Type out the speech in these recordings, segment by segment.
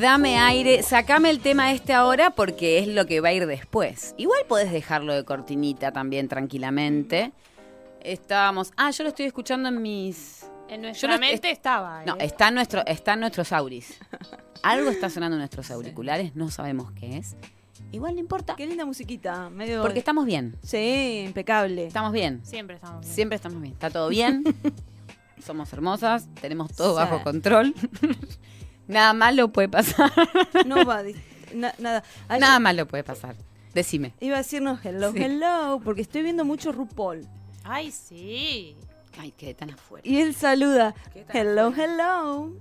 Dame aire, sacame el tema este ahora porque es lo que va a ir después. Igual podés dejarlo de cortinita también tranquilamente. Estábamos. Ah, yo lo estoy escuchando en mis. En nuestra no- mente es- estaba. No, está en, nuestro, está en nuestros auris. Algo está sonando en nuestros auriculares, no sabemos qué es. Igual no importa. Qué linda musiquita, medio... Porque estamos bien. Sí, impecable. Estamos bien. Siempre estamos bien. Siempre estamos bien. Está todo bien. Somos hermosas. Tenemos todo Sí. bajo control. Nada malo puede pasar. No va, di- na- nada. Ay, Nada malo puede pasar. Decime. Iba a decirnos hello, Sí. hello, porque estoy viendo mucho RuPaul. Ay, sí. Ay, quedé tan afuera. Y él saluda, ¿Qué hello, hello.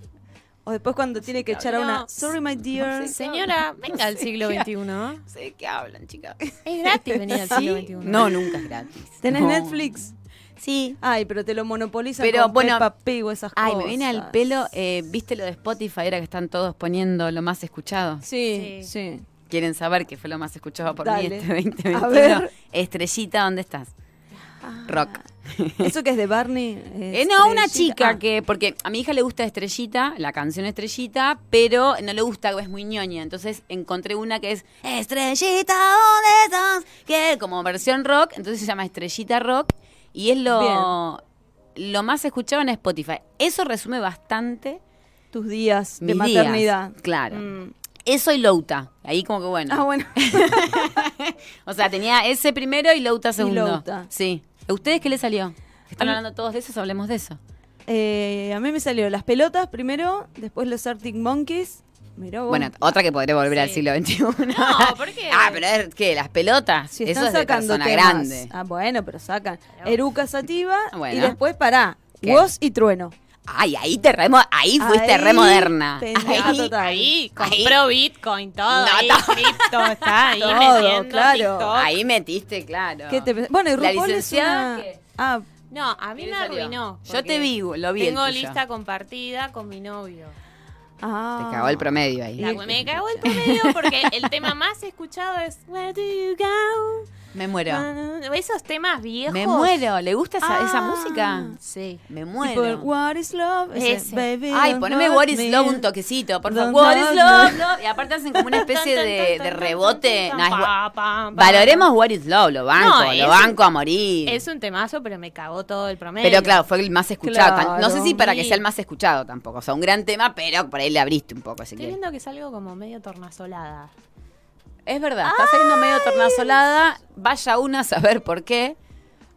O después cuando tiene que echar a una, sorry my dear. no sé. Señora, venga al siglo qué- XXI. ¿no? Sé de qué hablan, chicas. Es gratis venir al siglo XXI. No, nunca es gratis. ¿Tenés No. Netflix? Sí. Ay, pero te lo monopolizan Pero, con bueno, Peppa Pig o esas Ay, cosas. me viene al pelo. eh, ¿Viste lo de Spotify? Era que están todos poniendo lo más escuchado. Sí, Sí. sí. ¿Quieren saber qué fue lo más escuchado por Dale. mí este 2021? A ver. Estrellita, ¿dónde estás? Rock. Eso que es de Barney. Eh, no, una chica Ah, que, porque a mi hija le gusta Estrellita, la canción Estrellita, pero no le gusta, es muy ñoña. Entonces encontré una que es Estrellita, ¿dónde estás? Que como versión rock, entonces se llama Estrellita Rock y es lo, lo más escuchado en Spotify. Eso resume bastante tus días de días. maternidad. Claro. Mm. Eso y Louta. Ahí como que bueno. Ah, bueno. O sea, tenía ese primero y Louta segundo. Louta. Sí. ¿A ustedes qué les salió? Están hablando todos de eso, hablemos de eso. Eh, a mí me salió las pelotas primero, después los Arctic Monkeys. Mirá vos. Bueno, otra que podría volver al siglo XXI. No, ¿por qué? Ah, pero es que las pelotas. si eso están es de sacando persona temas. grande. Ah, bueno, pero sacan. Pero- Eruca Sativa Bueno. y después pará. ¿Qué? Woz y Trueno. Ay, ahí te remo, ahí fuiste Ahí, re moderna. Ahí, total. Ahí, Ahí. compró Bitcoin, todo. No, ahí, todo. cripto, está ahí Todo, metiendo claro. TikTok. ahí metiste, claro. ¿Qué te pe- Bueno, y La RuPaul es una... Ah, No, a mí ¿Qué me arruinó. Yo te vi, lo vi. Tengo lista compartida con mi novio. Ah. Te cagó el promedio ahí. La- me cagó el promedio porque el tema más escuchado es Where do you go? Me muero. Esos temas viejos. Me muero. ¿Le gusta esa, esa Ah. música? Sí. Me Tipo, muero. What is love? Ese. Baby, Ay, poneme What is. Love un toquecito, por favor. What is love. Y aparte hacen como una especie de, de rebote. No, es. Valoremos What is Love, lo banco, No, lo banco a morir. Es un temazo, pero me cagó todo el promedio. Pero claro, fue el más escuchado. No sé si para que sea el más escuchado tampoco. O sea, un gran tema, pero por ahí le abriste un poco, Estoy viendo que es algo como medio tornasolada. Es verdad, está saliendo medio tornasolada. Vaya una a saber por qué.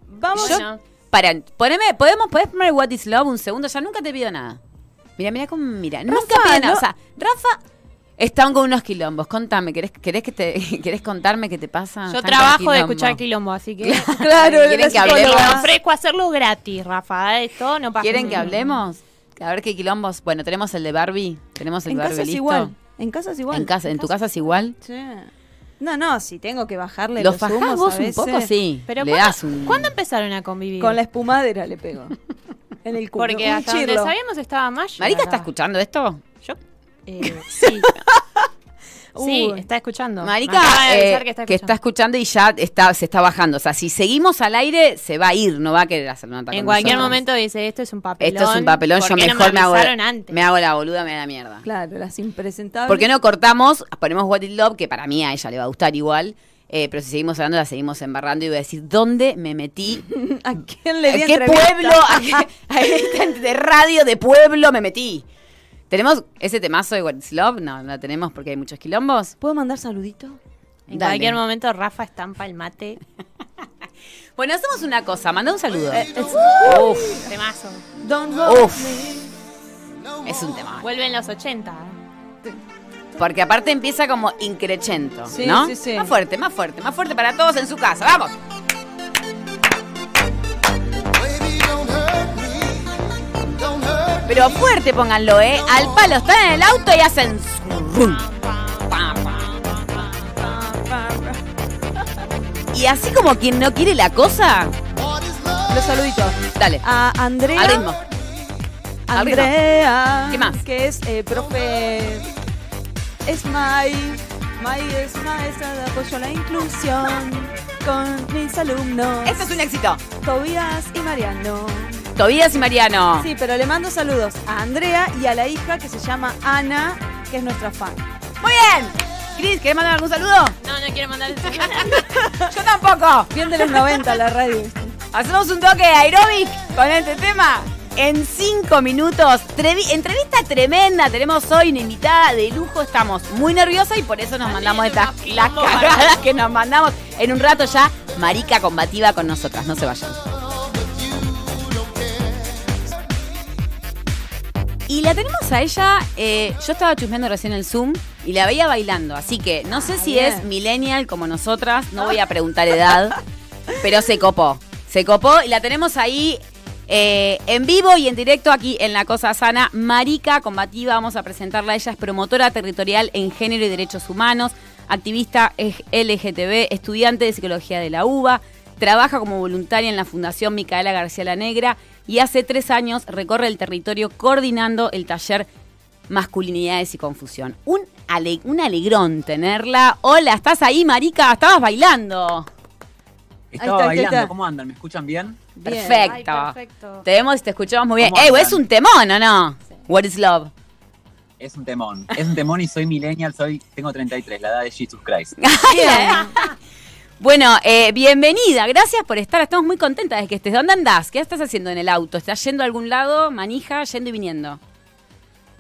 Vamos. Yo-. Para, poneme, podemos, podés poner What is Love un segundo, ya nunca te pido nada. Mira, mira cómo mira. Nunca pido nada. no- O sea, Rafa están con unos quilombos. Contame, ¿querés, querés, que te, ¿querés contarme qué te pasa? Yo trabajo de escuchar quilombo, así que. Claro, ¿Quieren que hablemos? Ofrezco hacerlo gratis, Rafa. Esto no pasa. ¿Quieren que hablemos? A ver qué quilombos. Bueno, tenemos el de Barbie. Tenemos el En de Barbie casa es listo. igual. En casa es igual. En casa, en tu casa es igual. Sí. No, no, si tengo que bajarle ¿Lo los fajás humos vos a un poco? Sí. Pero Le ¿cuándo, das un... ¿cuándo empezaron a convivir? Con la espumadera le pego. En el culo. Porque Un hasta donde sabíamos estaba Maya. ¿Marica está escuchando esto? Yo. Eh, sí. sí, Uy. está escuchando. Marica, eh, que está que está escuchando y ya está, se está bajando. O sea, si seguimos al aire, se va a ir, no va a querer hacer una nota En con cualquier nosotros. momento dice, esto es un papelón. Esto es un papelón, ¿por yo no mejor me, hago, antes? me hago la boluda, me da la mierda. Claro, las impresentables. ¿Por qué no cortamos? Ponemos What Is Love, que para mí a ella le va a gustar igual. eh, pero si seguimos hablando, la seguimos embarrando y voy a decir, ¿dónde me metí? ¿A quién le di ¿A qué entrevista? pueblo? ¿A qué, a esta de radio de pueblo me metí? ¿Tenemos ese temazo de What Is Love? No, no la tenemos porque hay muchos quilombos. ¿Puedo mandar saludito? En Dale. cualquier momento Rafa estampa el mate. Bueno, hacemos una cosa, manda un saludo. Eh, es- Uf, Temazo. Uf. es un tema. Vuelve en los 80. Porque aparte empieza como increchento, Sí, ¿no? sí, sí. Más fuerte, más fuerte, más fuerte para todos en su casa. ¡Vamos! Pero fuerte pónganlo, ¿eh? Al palo, están en el auto y hacen... Y así como quien no quiere la cosa, Los saluditos. dale, A Andrea. al ritmo. al ritmo. Andrea. ¿Qué más? Que es eh, profe. Es May. May es maestra de apoyo a la inclusión con mis alumnos. Esto es un éxito. Tobías y Mariano. Tobías y Mariano. Sí, pero le mando saludos a Andrea y a la hija que se llama Ana, que es nuestra fan. Muy bien. Cris, ¿querés mandar algún saludo? No, no quiero mandar el Yo tampoco. Bien de los 90 la radio. Hacemos un toque de aeróbic con este tema. En cinco minutos, trevi- entrevista tremenda. Tenemos hoy una invitada de lujo. Estamos muy nerviosas y por eso nos mandamos estas las cagadas que nos mandamos. En un rato ya, Marica combativa con nosotras. No se vayan. Y la tenemos a ella, eh, yo estaba chusmeando recién el Zoom y la veía bailando, así que no sé Ah, si bien. es millennial como nosotras, no voy a preguntar edad, pero se copó, se copó y la tenemos ahí eh, en vivo y en directo aquí en La Cosa Sana. Marica Combativa, vamos a presentarla, ella es promotora territorial en género y derechos humanos, activista LGTB, estudiante de psicología de la UBA, trabaja como voluntaria en la Fundación Micaela García La Negra y hace tres años recorre el territorio coordinando el taller Masculinidades y Confusión. Un, ale- un alegrón tenerla. Hola, ¿estás ahí, Marica? Estabas bailando. Estaba está, bailando, está. ¿cómo andan? ¿Me escuchan bien? Bien. Perfecto. Ay, perfecto. Te vemos y te escuchamos muy bien. ¿Cómo ¡Ey, es un temón, ¿o no? What is love? Es un temón. Es un temón y soy millennial, soy, tengo 33, la edad de Jesus Christ. Bueno, eh, bienvenida. Gracias por estar. Estamos muy contentas de que estés. ¿Dónde andás? ¿Qué estás haciendo en el auto? ¿Estás yendo a algún lado? Manija, yendo y viniendo.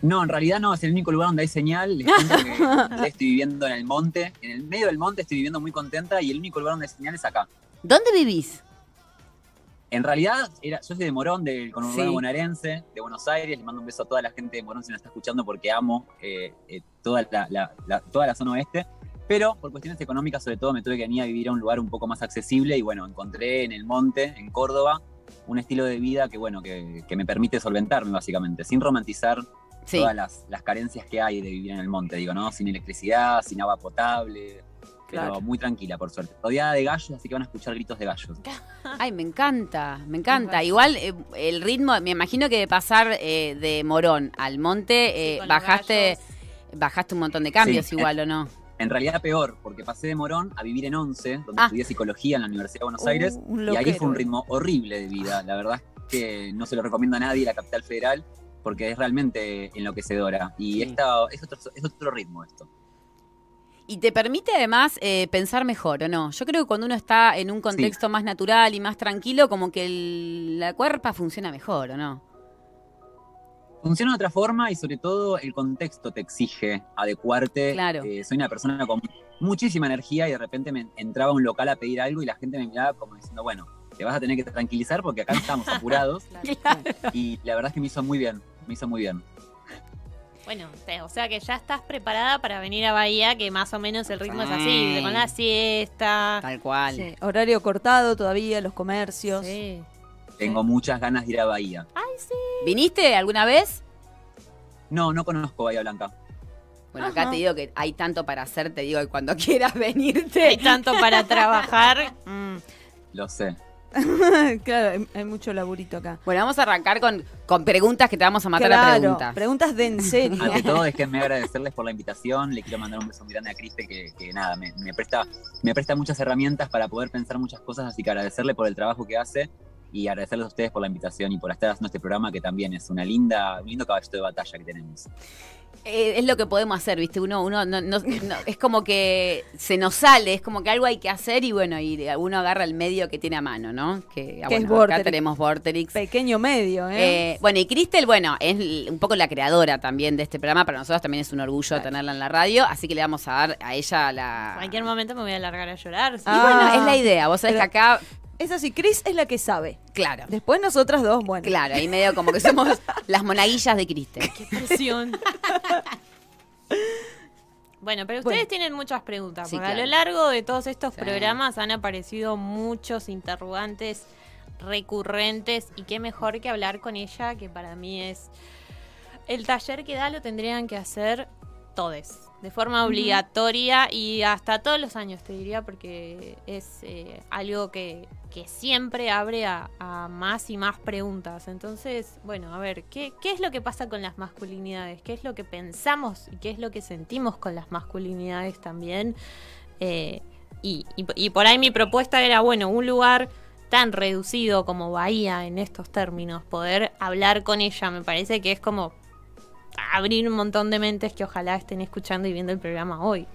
No, en realidad no, es el único lugar donde hay señal. Les que estoy viviendo en el monte, en el medio del monte estoy viviendo muy contenta y el único lugar donde hay señal es acá. ¿Dónde vivís? En realidad, era, yo soy de Morón, del conurbano Sí. bonaerense, de Buenos Aires. Le mando un beso a toda la gente de Morón si nos está escuchando porque amo eh, eh, toda, la, la- la- toda la zona oeste. Pero por cuestiones económicas, sobre todo, me tuve que venir a vivir a un lugar un poco más accesible y bueno, encontré en el monte, en Córdoba, un estilo de vida que bueno, que, que me permite solventarme básicamente, sin romantizar Sí. todas las, las carencias que hay de vivir en el monte, digo, ¿no? Sin electricidad, sin agua potable, pero Claro. muy tranquila, por suerte. Rodeada de gallos, así que van a escuchar gritos de gallos. Ay, me encanta, me encanta. Igual eh, el ritmo, me imagino que de pasar eh, de Morón al monte, eh, bajaste, bajaste un montón de cambios Sí. igual, ¿o no? En realidad peor, porque pasé de Morón a vivir en Once, donde Ah. estudié psicología en la Universidad de Buenos Uh, Aires, y ahí fue un ritmo horrible de vida. La verdad es que no se lo recomiendo a nadie la capital federal, porque es realmente enloquecedora. Y Sí. esta es otro, es otro ritmo esto. Y te permite además eh, pensar mejor, ¿o no? Yo creo que cuando uno está en un contexto más natural y más tranquilo, como que el- la cuerpa funciona mejor, ¿o no? Funciona de otra forma y sobre todo el contexto te exige adecuarte. Claro. Eh, soy una persona con muchísima energía y de repente me entraba a un local a pedir algo y la gente me miraba como diciendo, bueno, te vas a tener que tranquilizar porque acá estamos apurados. Y la verdad es que me hizo muy bien, me hizo muy bien. Bueno, te- o sea que ya estás preparada para venir a Bahía, que más o menos el ritmo es así, con la siesta. Tal cual. Sí, Horario cortado todavía, los comercios. Sí. Tengo muchas ganas de ir a Bahía. ¿Viniste alguna vez? No, no conozco Bahía Blanca. Bueno, acá te digo que hay tanto para hacer, te digo que cuando quieras venirte. Hay tanto para trabajar. Mm. Lo sé. claro, hay, hay mucho laburito acá. Bueno, vamos a arrancar con, con preguntas que te vamos a matar claro, a preguntas. preguntas de en serio. Ante todo, déjenme agradecerles por la invitación. Le quiero mandar un beso muy grande a Criste, que, que nada, me, me presta, me presta muchas herramientas para poder pensar muchas cosas. Así que agradecerle por el trabajo que hace y agradecerles a ustedes por la invitación y por estar haciendo este programa, que también es una linda, un lindo caballito de batalla que tenemos. Eh, es lo que podemos hacer, ¿viste? Uno, uno no, no- no- es como que se nos sale, es como que algo hay que hacer y bueno, y uno agarra el medio que tiene a mano, ¿no? Que, ah, es bueno, acá Vorterix. tenemos Vorterix. Pequeño medio, ¿eh? Eh, bueno, y Cristel, bueno, es un poco la creadora también de este programa. Para nosotros también es un orgullo Claro. tenerla en la radio, así que le vamos a dar a ella la. En cualquier momento me voy a largar a llorar. sí. Y bueno, Ah. es la idea. Vos sabés Pero- que acá, Es así, Cris es la que sabe. claro, Después nosotras dos, bueno. claro, ahí medio como que somos las monaguillas de Cristel. Qué presión. Bueno, pero ustedes Bueno. tienen muchas preguntas, Sí, porque a lo largo de todos estos Sí. programas han aparecido muchos interrogantes recurrentes y qué mejor que hablar con ella, que para mí es el taller que da lo tendrían que hacer todes, de forma obligatoria y hasta todos los años te diría, porque es eh, algo que, que siempre abre a, a más y más preguntas. Entonces, bueno, a ver, ¿qué, ¿qué es lo que pasa con las masculinidades? ¿Qué es lo que pensamos y qué es lo que sentimos con las masculinidades también? Eh, y, y- y por ahí mi propuesta era, bueno, un lugar tan reducido como Bahía en estos términos, poder hablar con ella, me parece que es como abrir un montón de mentes que ojalá estén escuchando y viendo el programa hoy.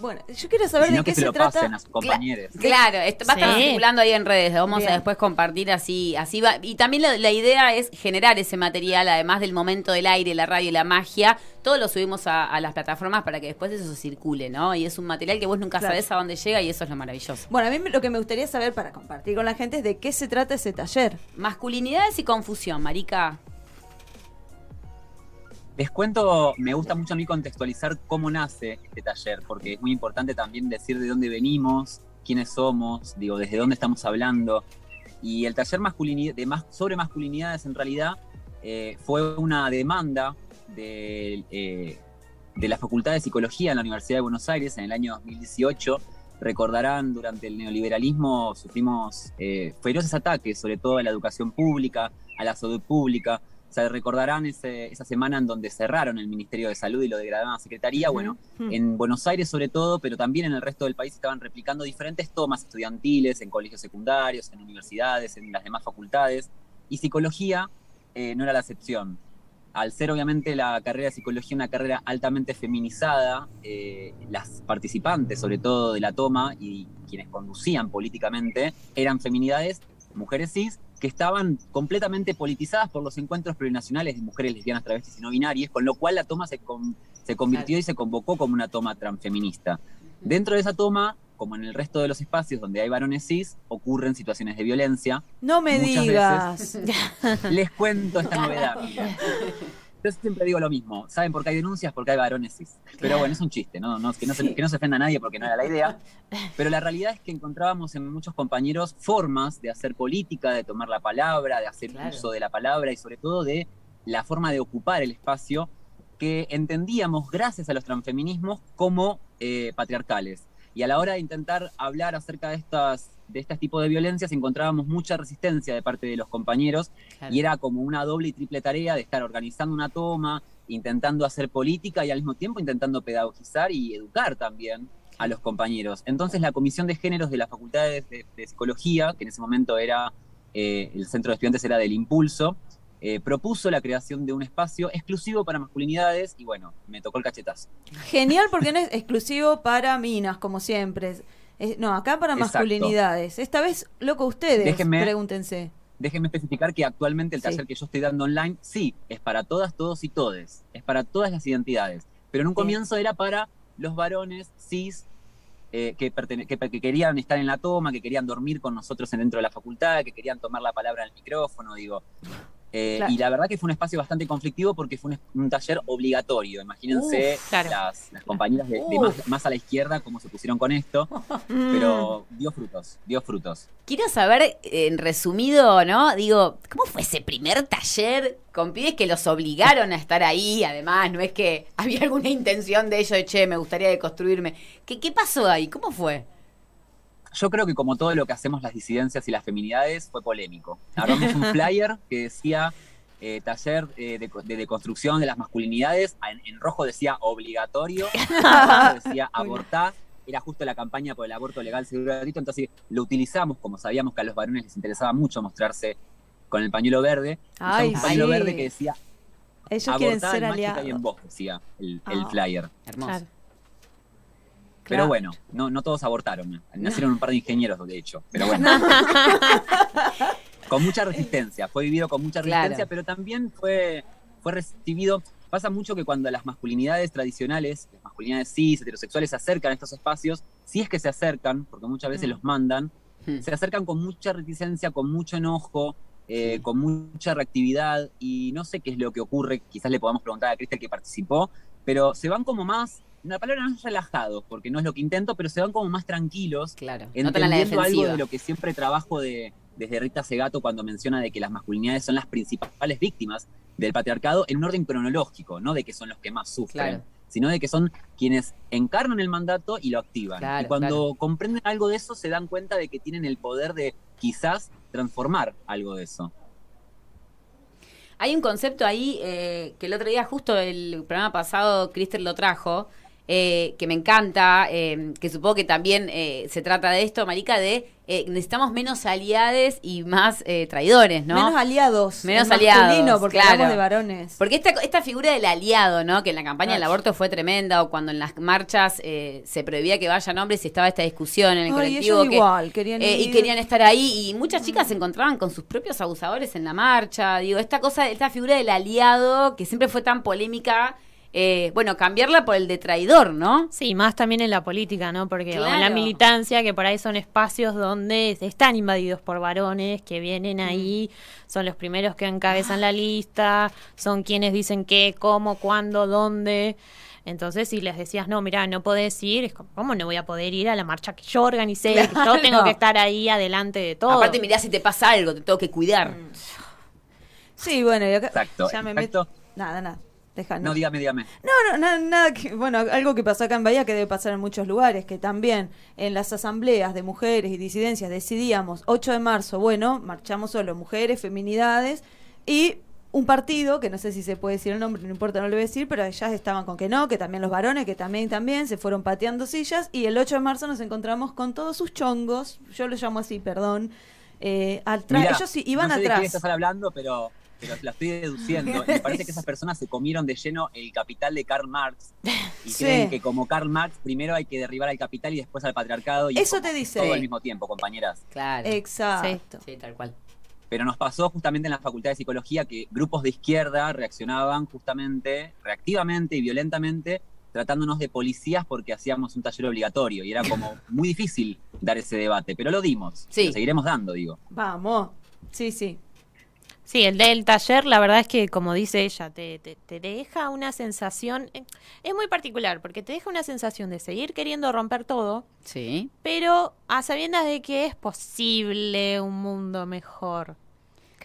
Bueno, yo quiero saber Sino de que qué se, se, lo trata. pasen a sus compañeros. Claro, esto va a estar Sí. circulando ahí en redes, lo vamos Bien. a después compartir así, así va. Y también la, la idea es generar ese material, además del momento del aire, la radio y la magia, todo lo subimos a, a las plataformas para que después eso circule, ¿no? Y es un material que vos nunca Claro. sabés a dónde llega y eso es lo maravilloso. Bueno, a mí lo que me gustaría saber para compartir con la gente es de qué se trata ese taller. Masculinidades y confusión, Marica. Les cuento, me gusta mucho a mí contextualizar cómo nace este taller, porque es muy importante también decir de dónde venimos, quiénes somos, digo, desde dónde estamos hablando. Y el taller masculinidad, sobre masculinidades en realidad eh, fue una demanda de, eh, de la Facultad de Psicología en la Universidad de Buenos Aires en el año 2018. Recordarán, durante el neoliberalismo sufrimos eh, feroces ataques, sobre todo a la educación pública, a la salud pública. O sea, recordarán ese- esa semana en donde cerraron el Ministerio de Salud y lo degradaron a Secretaría. Bueno, en Buenos Aires sobre todo, pero también en el resto del país estaban replicando diferentes tomas estudiantiles en colegios secundarios, en universidades, en las demás facultades. Y psicología eh, no era la excepción. Al ser obviamente la carrera de psicología una carrera altamente feminizada, eh, las participantes, sobre todo de la toma y quienes conducían políticamente, eran feminidades, mujeres cis, que estaban completamente politizadas por los encuentros plurinacionales de mujeres lesbianas, travestis y no binarias, con lo cual la toma se, con- se convirtió y se convocó como una toma transfeminista. Dentro de esa toma, como en el resto de los espacios donde hay varones cis, ocurren situaciones de violencia. No me Muchas digas. Les cuento esta novedad. Yo siempre digo lo mismo. ¿Saben por qué hay denuncias? Porque hay varones cis. Pero bueno, es un chiste, ¿no? No- que, no se, que no se ofenda a nadie porque no era la idea. Pero la realidad es que encontrábamos en muchos compañeros formas de hacer política, de tomar la palabra, de hacer Claro. uso de la palabra y sobre todo de la forma de ocupar el espacio que entendíamos, gracias a los transfeminismos, como eh, patriarcales. Y a la hora de intentar hablar acerca de estas de este tipo de violencias encontrábamos mucha resistencia de parte de los compañeros Claro. y era como una doble y triple tarea de estar organizando una toma, intentando hacer política y al mismo tiempo intentando pedagogizar y educar también a los compañeros. Entonces la Comisión de Géneros de la Facultad de, de- de Psicología, que en ese momento era, eh, el centro de estudiantes era del Impulso, eh, propuso la creación de un espacio exclusivo para masculinidades y bueno, me tocó el cachetazo. Genial porque no es exclusivo para minas, como siempre. Es- no, acá para Exacto. masculinidades. Esta vez, loco, ustedes, Déjenme- pregúntense. Déjenme especificar que actualmente el Sí. taller que yo estoy dando online, sí, es para todas, todos y todes, es para todas las identidades, pero en un comienzo era para los varones cis eh, que, que, que querían estar en la toma, que querían dormir con nosotros dentro de la facultad, que querían tomar la palabra en el micrófono, digo. Eh, Claro. Y la verdad que fue un espacio bastante conflictivo porque fue un, un taller obligatorio. Imagínense claro. las, las compañeras de, de Uf. más, más a la izquierda cómo se pusieron con esto, Mm. pero dio frutos, dio frutos. Quiero saber, en resumido, ¿no? Digo, ¿cómo fue ese primer taller con pibes que los obligaron a estar ahí? Además, no es que había alguna intención de ellos de, che, me gustaría deconstruirme. ¿Qué, qué pasó ahí? ¿Cómo fue? Yo creo que como todo lo que hacemos las disidencias y las feminidades fue polémico. Agarramos un flyer que decía eh, taller eh, de, de deconstrucción de las masculinidades, en, en rojo decía obligatorio, en decía abortar, era justo la campaña por el aborto legal, seguro gratuito, entonces lo utilizamos, como sabíamos que a los varones les interesaba mucho mostrarse con el pañuelo verde, Ay, un pañuelo sí. verde que decía Ellos quieren abortar ser mágica y en aliados. vos, decía el, el Ah. flyer. Hermoso. Claro. Pero bueno, no, no todos abortaron. Nacieron un par de ingenieros, de hecho. Pero bueno. con mucha resistencia. Fue vivido con mucha Claro. resistencia, pero también fue, fue recibido. Pasa mucho que cuando las masculinidades tradicionales, las masculinidades cis, heterosexuales, se acercan a estos espacios, si es que se acercan, porque muchas veces Mm. los mandan, Hmm. se acercan con mucha reticencia, con mucho enojo, eh, Sí. con mucha reactividad, y no sé qué es lo que ocurre, quizás le podamos preguntar a Cristel que participó, pero se van como más, la palabra no es relajados, porque no es lo que intento, pero se van como más tranquilos, Claro. No entendiendo algo defensiva. de lo que siempre trabajo de, desde Rita Segato cuando menciona de que las masculinidades son las principales víctimas del patriarcado en un orden cronológico, no de que son los que más sufren, Claro. sino de que son quienes encarnan el mandato y lo activan. Claro, y cuando claro. comprenden algo de eso se dan cuenta de que tienen el poder de quizás transformar algo de eso. Hay un concepto ahí eh, que el otro día, justo el programa pasado, Cristel lo trajo, eh, que me encanta, eh, que supongo que también eh, se trata de esto, Marica, de eh, necesitamos menos aliades y más eh, traidores, ¿no? Menos aliados. Menos en aliados, porque claro. hablamos de varones. Porque esta, esta figura del aliado, ¿no? Que en la campaña del aborto fue tremenda, o cuando en las marchas eh, se prohibía que vayan hombres y estaba esta discusión en el Ay, colectivo. que, igual, querían eh, y ir. querían estar ahí. Y muchas chicas se encontraban con sus propios abusadores en la marcha. Digo, esta cosa, esta figura del aliado, que siempre fue tan polémica. Eh, bueno, cambiarla por el de traidor, ¿no? Sí, más también en la política, ¿no? Porque o en la militancia, que por ahí son espacios donde están invadidos por varones que vienen ahí, son los primeros que encabezan la lista, son quienes dicen qué, cómo, cuándo, dónde. Entonces, si les decías, no, mira, no podés ir, es como, ¿cómo no voy a poder ir a la marcha que yo organicé? Que yo tengo que estar ahí adelante de todo. Aparte, mirá si te pasa algo, te tengo que cuidar. Sí, bueno, y acá Exacto, ya me meto. Nada, nada. Deja, No, dígame, dígame. No, no, nada, nada que, bueno, algo que pasó acá en Bahía que debe pasar en muchos lugares, que también en las asambleas de mujeres y disidencias decidíamos 8 de marzo, bueno, marchamos solo mujeres, feminidades y un partido, que no sé si se puede decir el nombre, no importa, no lo voy a decir, pero ellas estaban con que no, que también los varones, que también, también, se fueron pateando sillas y el 8 de marzo nos encontramos con todos sus chongos, yo lo llamo así, perdón, eh, atrás, ellos sí, iban no sé de quién atrás. estás hablando, pero, pero la estoy deduciendo. Y me parece que esas personas se comieron de lleno el capital de Karl Marx y Sí. creen que como Karl Marx primero hay que derribar al capital y después al patriarcado. Y es Eso te dice. Todo al mismo tiempo, compañeras. Claro. Exacto. Sí, tal cual. Pero nos pasó justamente en la Facultad de Psicología que grupos de izquierda reaccionaban justamente, reactivamente y violentamente, tratándonos de policías porque hacíamos un taller obligatorio. Y era como muy difícil dar ese debate, pero lo dimos. Sí. Lo seguiremos dando, digo. Vamos, sí, sí. Sí, el del taller, la verdad es que, como dice ella, te, te, te deja una sensación, eh, es muy particular, porque te deja una sensación de seguir queriendo romper todo, Sí. pero a sabiendas de que es posible un mundo mejor.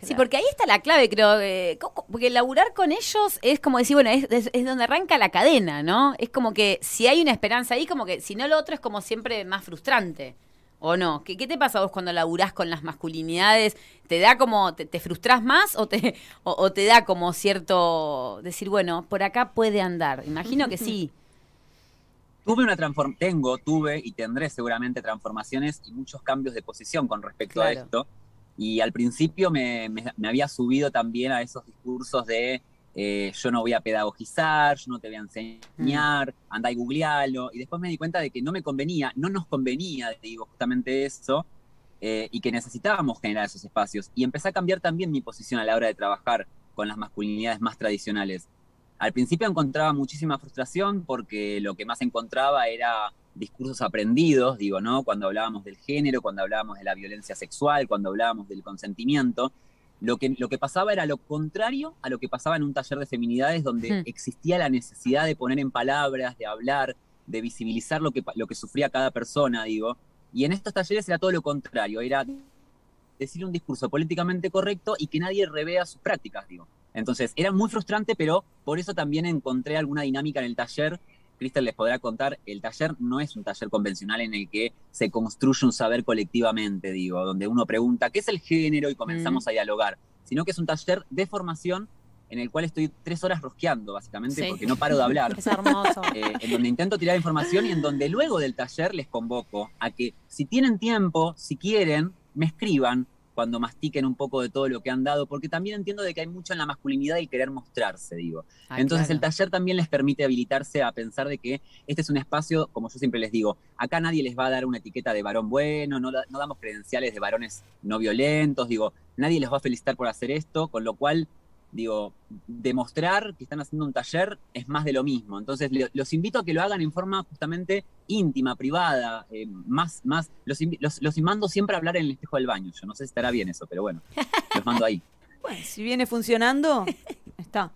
Sí, porque ahí está la clave, creo. eh, porque laburar con ellos es como decir, bueno, es, es- es donde arranca la cadena, ¿no? Es como que si hay una esperanza ahí, como que si no lo otro es como siempre más frustrante. ¿O no? ¿Qué, qué te pasa vos cuando laburás con las masculinidades? ¿Te da como, te, te frustrás más o te, o, o te da como cierto decir, bueno, por acá puede andar? Imagino que sí. Tuve una transform tengo, tuve y tendré seguramente transformaciones y muchos cambios de posición con respecto a esto. Y al principio me, me- me había subido también a esos discursos de eh, yo no voy a pedagogizar, yo no te voy a enseñar, anda y googlealo. Y después me di cuenta de que no me convenía, no nos convenía, te digo, justamente eso, eh, y que necesitábamos generar esos espacios. Y empecé a cambiar también mi posición a la hora de trabajar con las masculinidades más tradicionales. Al principio encontraba muchísima frustración porque lo que más encontraba era discursos aprendidos, digo, ¿no? Cuando hablábamos del género, cuando hablábamos de la violencia sexual, cuando hablábamos del consentimiento. Lo que, lo que pasaba era lo contrario a lo que pasaba en un taller de feminidades donde Hmm. existía la necesidad de poner en palabras, de hablar, de visibilizar lo que, lo que sufría cada persona, digo. Y en estos talleres era todo lo contrario, era decir un discurso políticamente correcto y que nadie revea sus prácticas, digo. Entonces, era muy frustrante, pero por eso también encontré alguna dinámica en el taller. Cristel les podrá contar, el taller no es un taller convencional en el que se construye un saber colectivamente, digo, donde uno pregunta qué es el género y comenzamos a dialogar, sino que es un taller de formación en el cual estoy tres horas rosqueando, básicamente, Sí. porque no paro de hablar Es hermoso. eh, en donde intento tirar información y en donde luego del taller les convoco a que si tienen tiempo, si quieren, me escriban cuando mastiquen un poco de todo lo que han dado, porque también entiendo de que hay mucho en la masculinidad y querer mostrarse, digo. Ah, Entonces el taller también les permite habilitarse a pensar de que este es un espacio, como yo siempre les digo, acá nadie les va a dar una etiqueta de varón bueno, no, no damos credenciales de varones no violentos, digo, nadie les va a felicitar por hacer esto, con lo cual, digo, demostrar que están haciendo un taller es más de lo mismo. Entonces le- los invito a que lo hagan en forma justamente íntima, privada, eh, más, más, los, los, los mando siempre a hablar en el espejo del baño. Yo no sé si estará bien eso, pero bueno, los mando ahí. Bueno, si viene funcionando, está.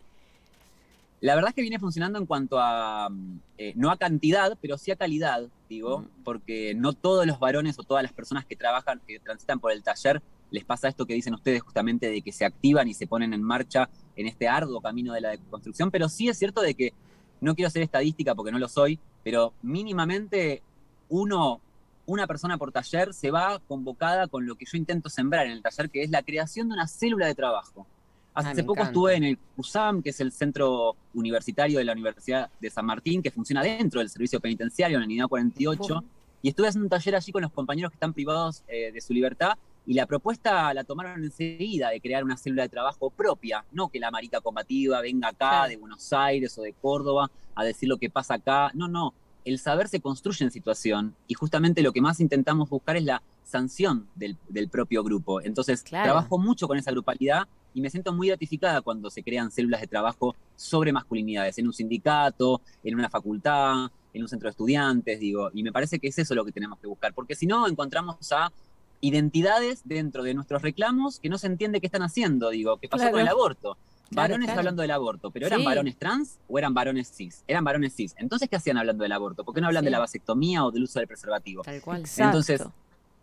La verdad es que viene funcionando en cuanto a, mm, eh, no a cantidad, pero sí a calidad, digo, Mm. porque no todos los varones o todas las personas que trabajan, que transitan por el taller, les pasa esto que dicen ustedes justamente de que se activan y se ponen en marcha en este arduo camino de la construcción, pero sí es cierto de que, no quiero ser estadística porque no lo soy, pero mínimamente uno, una persona por taller se va convocada con lo que yo intento sembrar en el taller, que es la creación de una célula de trabajo Hace Ah, poco encanta. estuve en el CUSAM, que es el centro universitario de la Universidad de San Martín, que funciona dentro del servicio penitenciario en la unidad 48. Y estuve haciendo un taller allí con los compañeros que están privados eh, de su libertad. Y la propuesta la tomaron enseguida de crear una célula de trabajo propia, no que la marica combativa venga acá Claro. de Buenos Aires o de Córdoba a decir lo que pasa acá. No, no. El saber se construye en situación y justamente lo que más intentamos buscar es la sanción del, del propio grupo. Entonces, Claro. trabajo mucho con esa grupalidad y me siento muy gratificada cuando se crean células de trabajo sobre masculinidades, en un sindicato, en una facultad, en un centro de estudiantes, digo, y me parece que es eso lo que tenemos que buscar, porque si no encontramos a identidades dentro de nuestros reclamos que no se entiende qué están haciendo, digo, que pasó Claro. con el aborto. Claro, Varones claro. hablando del aborto, pero ¿eran Sí. varones trans o eran varones cis? Eran varones cis. Entonces, ¿qué hacían hablando del aborto? ¿Por qué no hablan Sí. de la vasectomía o del uso del preservativo? Tal cual. Exacto. Entonces,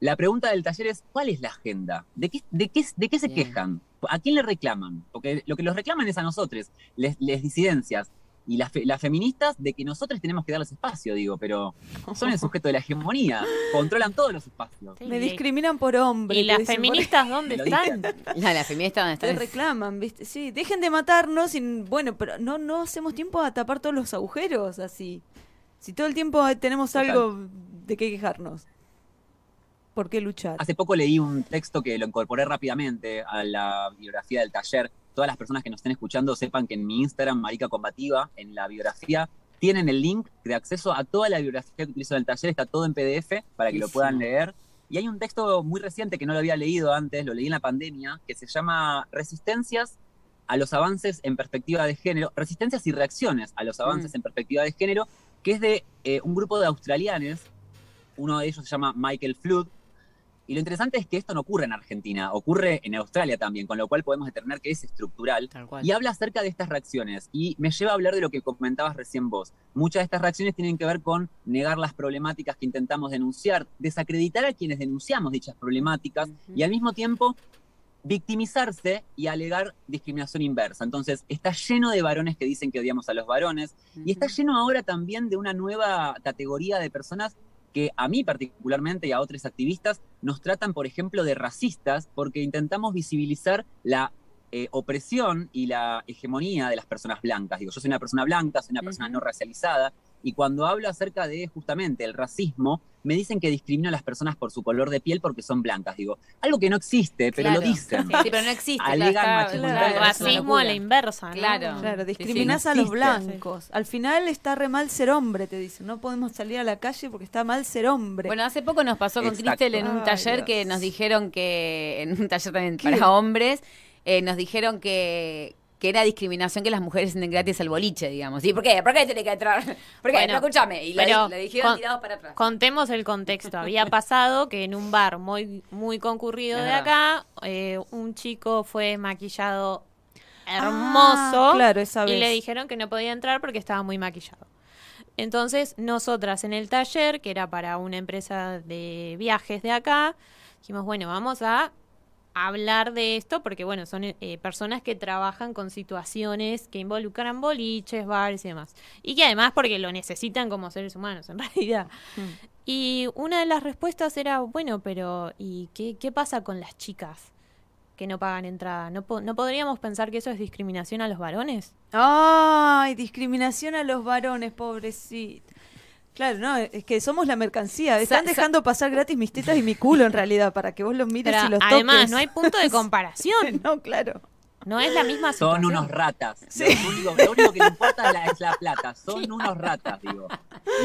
La pregunta del taller es, ¿cuál es la agenda? ¿De qué, de qué, de qué se Bien. quejan? ¿A quién le reclaman? Porque lo que los reclaman es a nosotros, les, les disidencias y las, fe- las feministas, de que nosotros tenemos que darles espacio, digo, pero son el sujeto de la hegemonía, controlan todos los espacios. Sí, Me discriminan por hombre. ¿Y las feministas dónde están? No, la feminista donde Te reclaman, ¿viste? Sí, dejen de matarnos. y- bueno, pero no, no hacemos tiempo a tapar todos los agujeros así. Si todo el tiempo tenemos Total. algo de qué quejarnos. ¿Por qué luchar? Hace poco leí un texto que lo incorporé rápidamente a la biografía del taller. Todas las personas que nos estén escuchando sepan que en mi Instagram, Marica Combativa, en la biografía, tienen el link de acceso a toda la biografía que utilizo en el taller. Está todo en PDF para que lo puedan leer. Y hay un texto muy reciente que no lo había leído antes, lo leí en la pandemia, que se llama Resistencias a los avances en perspectiva de género, resistencias y reacciones a los avances Mm. en perspectiva de género, que es de eh, un grupo de australianos, uno de ellos se llama Michael Flood, y lo interesante es que esto no ocurre en Argentina, ocurre en Australia también, con lo cual podemos determinar que es estructural. Y habla acerca de estas reacciones y me lleva a hablar de lo que comentabas recién vos. Muchas de estas reacciones tienen que ver con negar las problemáticas que intentamos denunciar, desacreditar a quienes denunciamos dichas problemáticas y al mismo tiempo victimizarse y alegar discriminación inversa. Entonces, está lleno de varones que dicen que odiamos a los varones y está lleno ahora también de una nueva categoría de personas que a mí particularmente y a otros activistas nos tratan, por ejemplo, de racistas porque intentamos visibilizar la eh, opresión y la hegemonía de las personas blancas. Digo, yo soy una persona blanca, soy una persona no racializada y cuando hablo acerca de justamente el racismo, me dicen que discrimino a las personas por su color de piel porque son blancas. Digo, algo que no existe, pero Claro. lo dicen. Sí, sí, pero no existe. Alegan claro, Claro, racismo a la inversa, ¿no? Claro. Claro, Sí, discriminás sí, a los blancos. Al final está re mal ser hombre, te dicen. No podemos salir a la calle porque está mal ser hombre. Bueno, hace poco nos pasó con. Cristel en un Ay, taller Dios. que nos dijeron que, en un taller también ¿Qué? para hombres, eh, nos dijeron que, que era discriminación que las mujeres entren gratis al boliche, digamos. ¿Y por qué? ¿Por qué tiene que entrar? ¿Por qué? Bueno, no, escúchame. Y le dijeron tirados para atrás. Contemos el contexto. Había pasado que en un bar muy, muy concurrido Es de verdad. acá, eh, un chico fue maquillado Ah, hermoso claro, esa y vez. le dijeron que no podía entrar porque estaba muy maquillado. Entonces, nosotras en el taller, que era para una empresa de viajes de acá, dijimos, bueno, vamos a hablar de esto porque, bueno, son eh, personas que trabajan con situaciones que involucran boliches, bares y demás. Y que además porque lo necesitan como seres humanos, en realidad. Mm. Y una de las respuestas era, bueno, pero ¿y qué, qué pasa con las chicas que no pagan entrada? ¿No, po- ¿No podríamos pensar que eso es discriminación a los varones? Ay, discriminación a los varones, pobrecito. Claro, no, es que somos la mercancía. Están Sa- dejando pasar gratis mis tetas y mi culo en realidad para que vos los mires Pero y los además, toques. no hay punto de comparación. no, claro. No es la misma Son situación. unos ratas. Sí. Lo, único, lo único que le importa es la, es la plata. Son unos ratas, digo.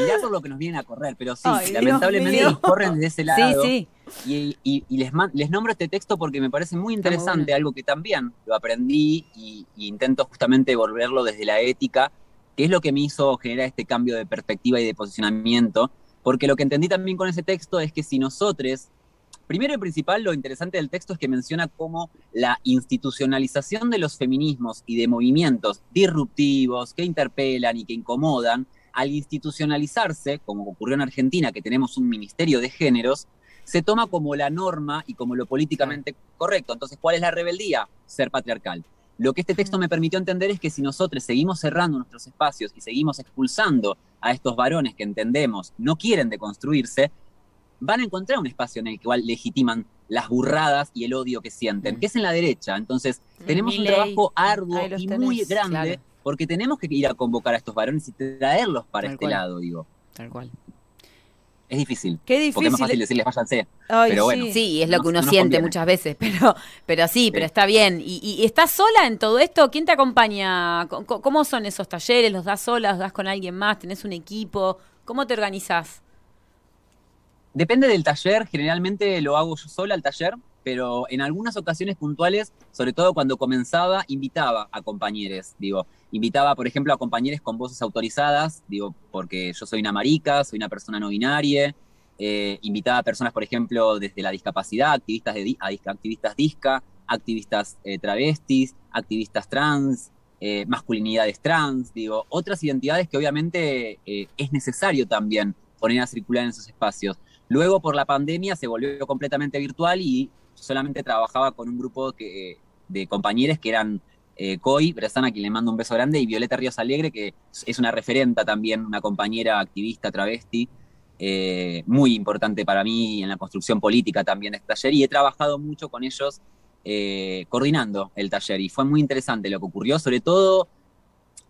Y ya por lo que nos vienen a correr. Pero sí, Ay, lamentablemente nos corren de ese Sí, lado. sí. Y, y- y les, man- les nombro este texto porque me parece muy interesante, bueno. algo que también lo aprendí y, y intento justamente volverlo desde la ética, que es lo que me hizo generar este cambio de perspectiva y de posicionamiento. Porque lo que entendí también con ese texto es que si nosotros, primero y principal, lo interesante del texto es que menciona cómo la institucionalización de los feminismos y de movimientos disruptivos que interpelan y que incomodan, al institucionalizarse, como ocurrió en Argentina, que tenemos un ministerio de géneros, se toma como la norma y como lo políticamente correcto. Entonces, ¿cuál es la rebeldía? Ser patriarcal. Lo que este texto me permitió entender es que si nosotros seguimos cerrando nuestros espacios y seguimos expulsando a estos varones que entendemos no quieren deconstruirse, van a encontrar un espacio en el cual legitiman las burradas y el odio que sienten, Mm. que es en la derecha. Entonces, tenemos un trabajo arduo y tenés, muy grande, claro. porque tenemos que ir a convocar a estos varones y traerlos para Tal este cual. lado, digo. Tal cual. Es difícil. Qué Porque es más difícil. fácil decirles váyanse. Ay, pero bueno. sí. Sí, es lo No- que uno siente conviene. muchas veces, pero, pero sí, pero está bien. ¿Y, y estás sola en todo esto? ¿Quién te acompaña? Co- co- ¿Cómo son esos talleres? ¿Los das sola? ¿Los das con alguien más? ¿Tenés un equipo? ¿Cómo te organizás? Depende del taller, generalmente lo hago yo sola al taller, pero en algunas ocasiones puntuales, sobre todo cuando comenzaba, invitaba a compañeros, digo, invitaba, por ejemplo, a compañeros con voces autorizadas, digo, porque yo soy una marica, soy una persona no binaria, eh, invitaba a personas, por ejemplo, desde la discapacidad, activistas, de, activistas disca, activistas eh, travestis, activistas trans, eh, masculinidades trans, digo, otras identidades que obviamente eh, es necesario también poner a circular en esos espacios. Luego, por la pandemia, se volvió completamente virtual y solamente trabajaba con un grupo que, de compañeros que eran eh, Coy, Bresana, a quien le mando un beso grande, y Violeta Ríos Alegre, que es una referenta también, una compañera activista travesti, eh, muy importante para mí en la construcción política también de este taller, y he trabajado mucho con ellos eh, coordinando el taller, y fue muy interesante lo que ocurrió, sobre todo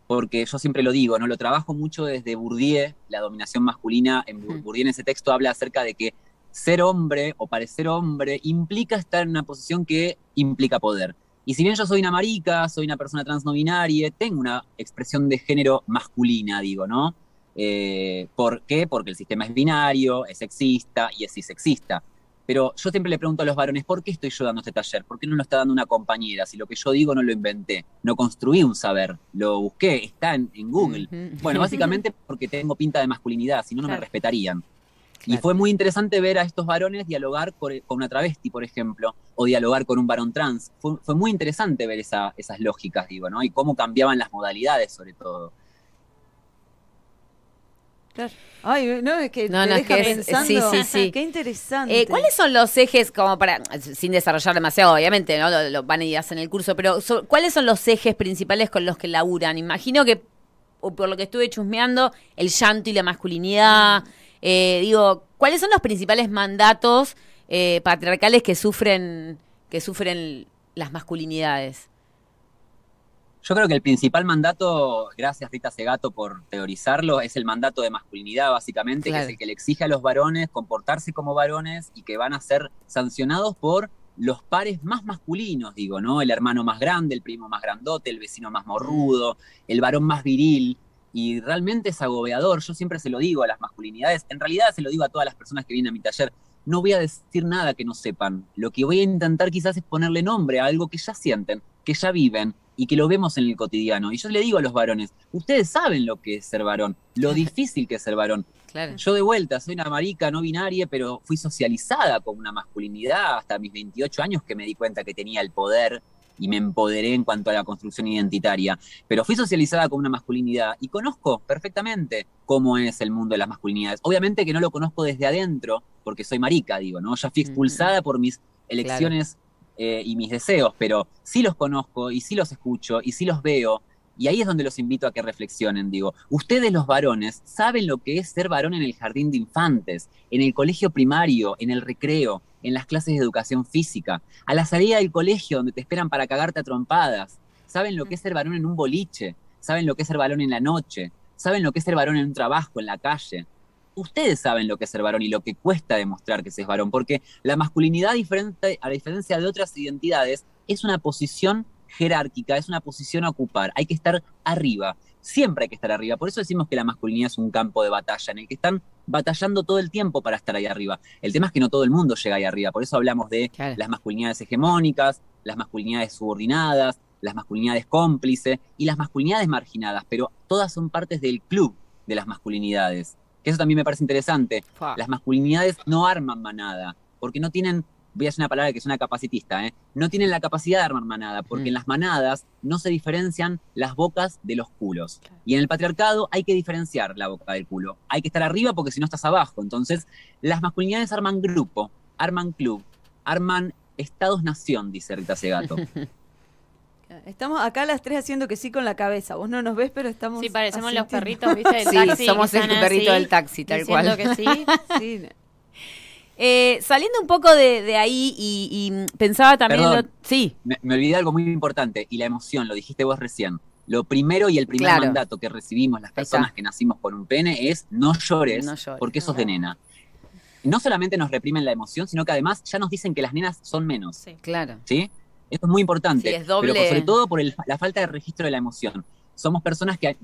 porque yo siempre lo digo, ¿no? Lo trabajo mucho desde Bourdieu, la dominación masculina. En. Bourdieu en ese texto habla acerca de que ser hombre o parecer hombre implica estar en una posición que implica poder. Y si bien yo soy una marica, soy una persona trans no binaria, tengo una expresión de género masculina, digo, ¿no? Eh, ¿Por qué? Porque el sistema es binario, es sexista y es cisexista. Pero yo siempre le pregunto a los varones, ¿por qué estoy yo dando este taller? ¿Por qué no lo está dando una compañera? Si lo que yo digo no lo inventé, no construí un saber, lo busqué, está en, en Google. Bueno, básicamente porque tengo pinta de masculinidad, si no, no me Claro. Y fue muy interesante ver a estos varones dialogar por- con una travesti, por ejemplo, o dialogar con un varón trans. Fue, fue muy interesante ver esa- esas lógicas, digo, ¿no? Y cómo cambiaban las modalidades, sobre todo. Claro. Ay, no, es que No, te no, es que es- pensando. sí, sí, sí. Qué interesante. Eh, ¿Cuáles son los ejes, como para, sin desarrollar demasiado, obviamente, ¿no? Lo, lo van a ir a hacer en el curso, pero so- ¿cuáles son los ejes principales con los que laburan? Imagino que, o por lo que estuve chusmeando, el llanto y la masculinidad. Eh, digo, ¿cuáles son los principales mandatos eh, patriarcales que sufren, que sufren las masculinidades? Yo creo que el principal mandato, gracias Rita Segato por teorizarlo, es el mandato de masculinidad, básicamente, Claro. que es el que le exige a los varones comportarse como varones y que van a ser sancionados por los pares más masculinos, digo, ¿no? El hermano más grande, el primo más grandote, el vecino más morrudo, el varón más viril. Y realmente es agobiador. Yo siempre se lo digo a las masculinidades. En realidad se lo digo a todas las personas que vienen a mi taller. No voy a decir nada que no sepan. Lo que voy a intentar quizás es ponerle nombre a algo que ya sienten, que ya viven y que lo vemos en el cotidiano. Y yo le digo a los varones, ustedes saben lo que es ser varón, lo difícil que es ser varón. Claro. Yo de vuelta soy una marica no binaria, pero fui socializada con una masculinidad hasta mis 28 años que me di cuenta que tenía el poder y me empoderé en cuanto a la construcción identitaria. Pero fui socializada con una masculinidad y conozco perfectamente cómo es el mundo de las masculinidades. Obviamente que no lo conozco desde adentro, porque soy marica, digo, ¿no? Ya fui expulsada por mis elecciones eh, y mis deseos, pero sí los conozco y sí los escucho y sí los veo. Y ahí es donde los invito a que reflexionen, digo, ustedes los varones saben lo que es ser varón en el jardín de infantes, en el colegio primario, en el recreo, en las clases de educación física, a la salida del colegio donde te esperan para cagarte a trompadas, saben lo que es ser varón en un boliche, saben lo que es ser varón en la noche, saben lo que es ser varón en un trabajo, en la calle. Ustedes saben lo que es ser varón y lo que cuesta demostrar que se es varón, porque la masculinidad, diferente, a diferencia de otras identidades, es una posición jerárquica, es una posición a ocupar, hay que estar arriba, siempre hay que estar arriba, por eso decimos que la masculinidad es un campo de batalla en el que están batallando todo el tiempo para estar ahí arriba. El tema es que no todo el mundo llega ahí arriba, por eso hablamos de Claro. las masculinidades hegemónicas, las masculinidades subordinadas, las masculinidades cómplices y las masculinidades marginadas, pero todas son partes del club de las masculinidades. Que eso también me parece interesante. Las masculinidades no arman manada, porque no tienen, voy a hacer una palabra que suena capacitista, ¿eh? no tienen la capacidad de armar manada, porque Mm. en las manadas no se diferencian las bocas de los culos. Y en el patriarcado hay que diferenciar la boca del culo. Hay que estar arriba porque si no estás abajo. Entonces, las masculinidades arman grupo, arman club, arman estados-nación, dice Rita Segato. Estamos acá las tres haciendo que sí con la cabeza. Vos no nos ves, pero estamos. Sí, parecemos los perritos, ¿viste? Del Sí, taxi, somos el perrito así, del taxi, tal diciendo cual. que sí. Sí. Eh, saliendo un poco de, de ahí y, y, pensaba también... Perdón. lo- sí, Me, me olvidé algo muy importante y la emoción, lo dijiste vos recién. Lo primero y el primer Claro. mandato que recibimos las personas está. que nacimos con un pene es no llores, No llores. porque sos de nena. No solamente nos reprimen la emoción, sino que además ya nos dicen que las nenas son menos. Sí. claro. ¿sí? Esto es muy importante. Sí, es doble. Pero sobre todo por el- la falta de registro de la emoción. Somos personas que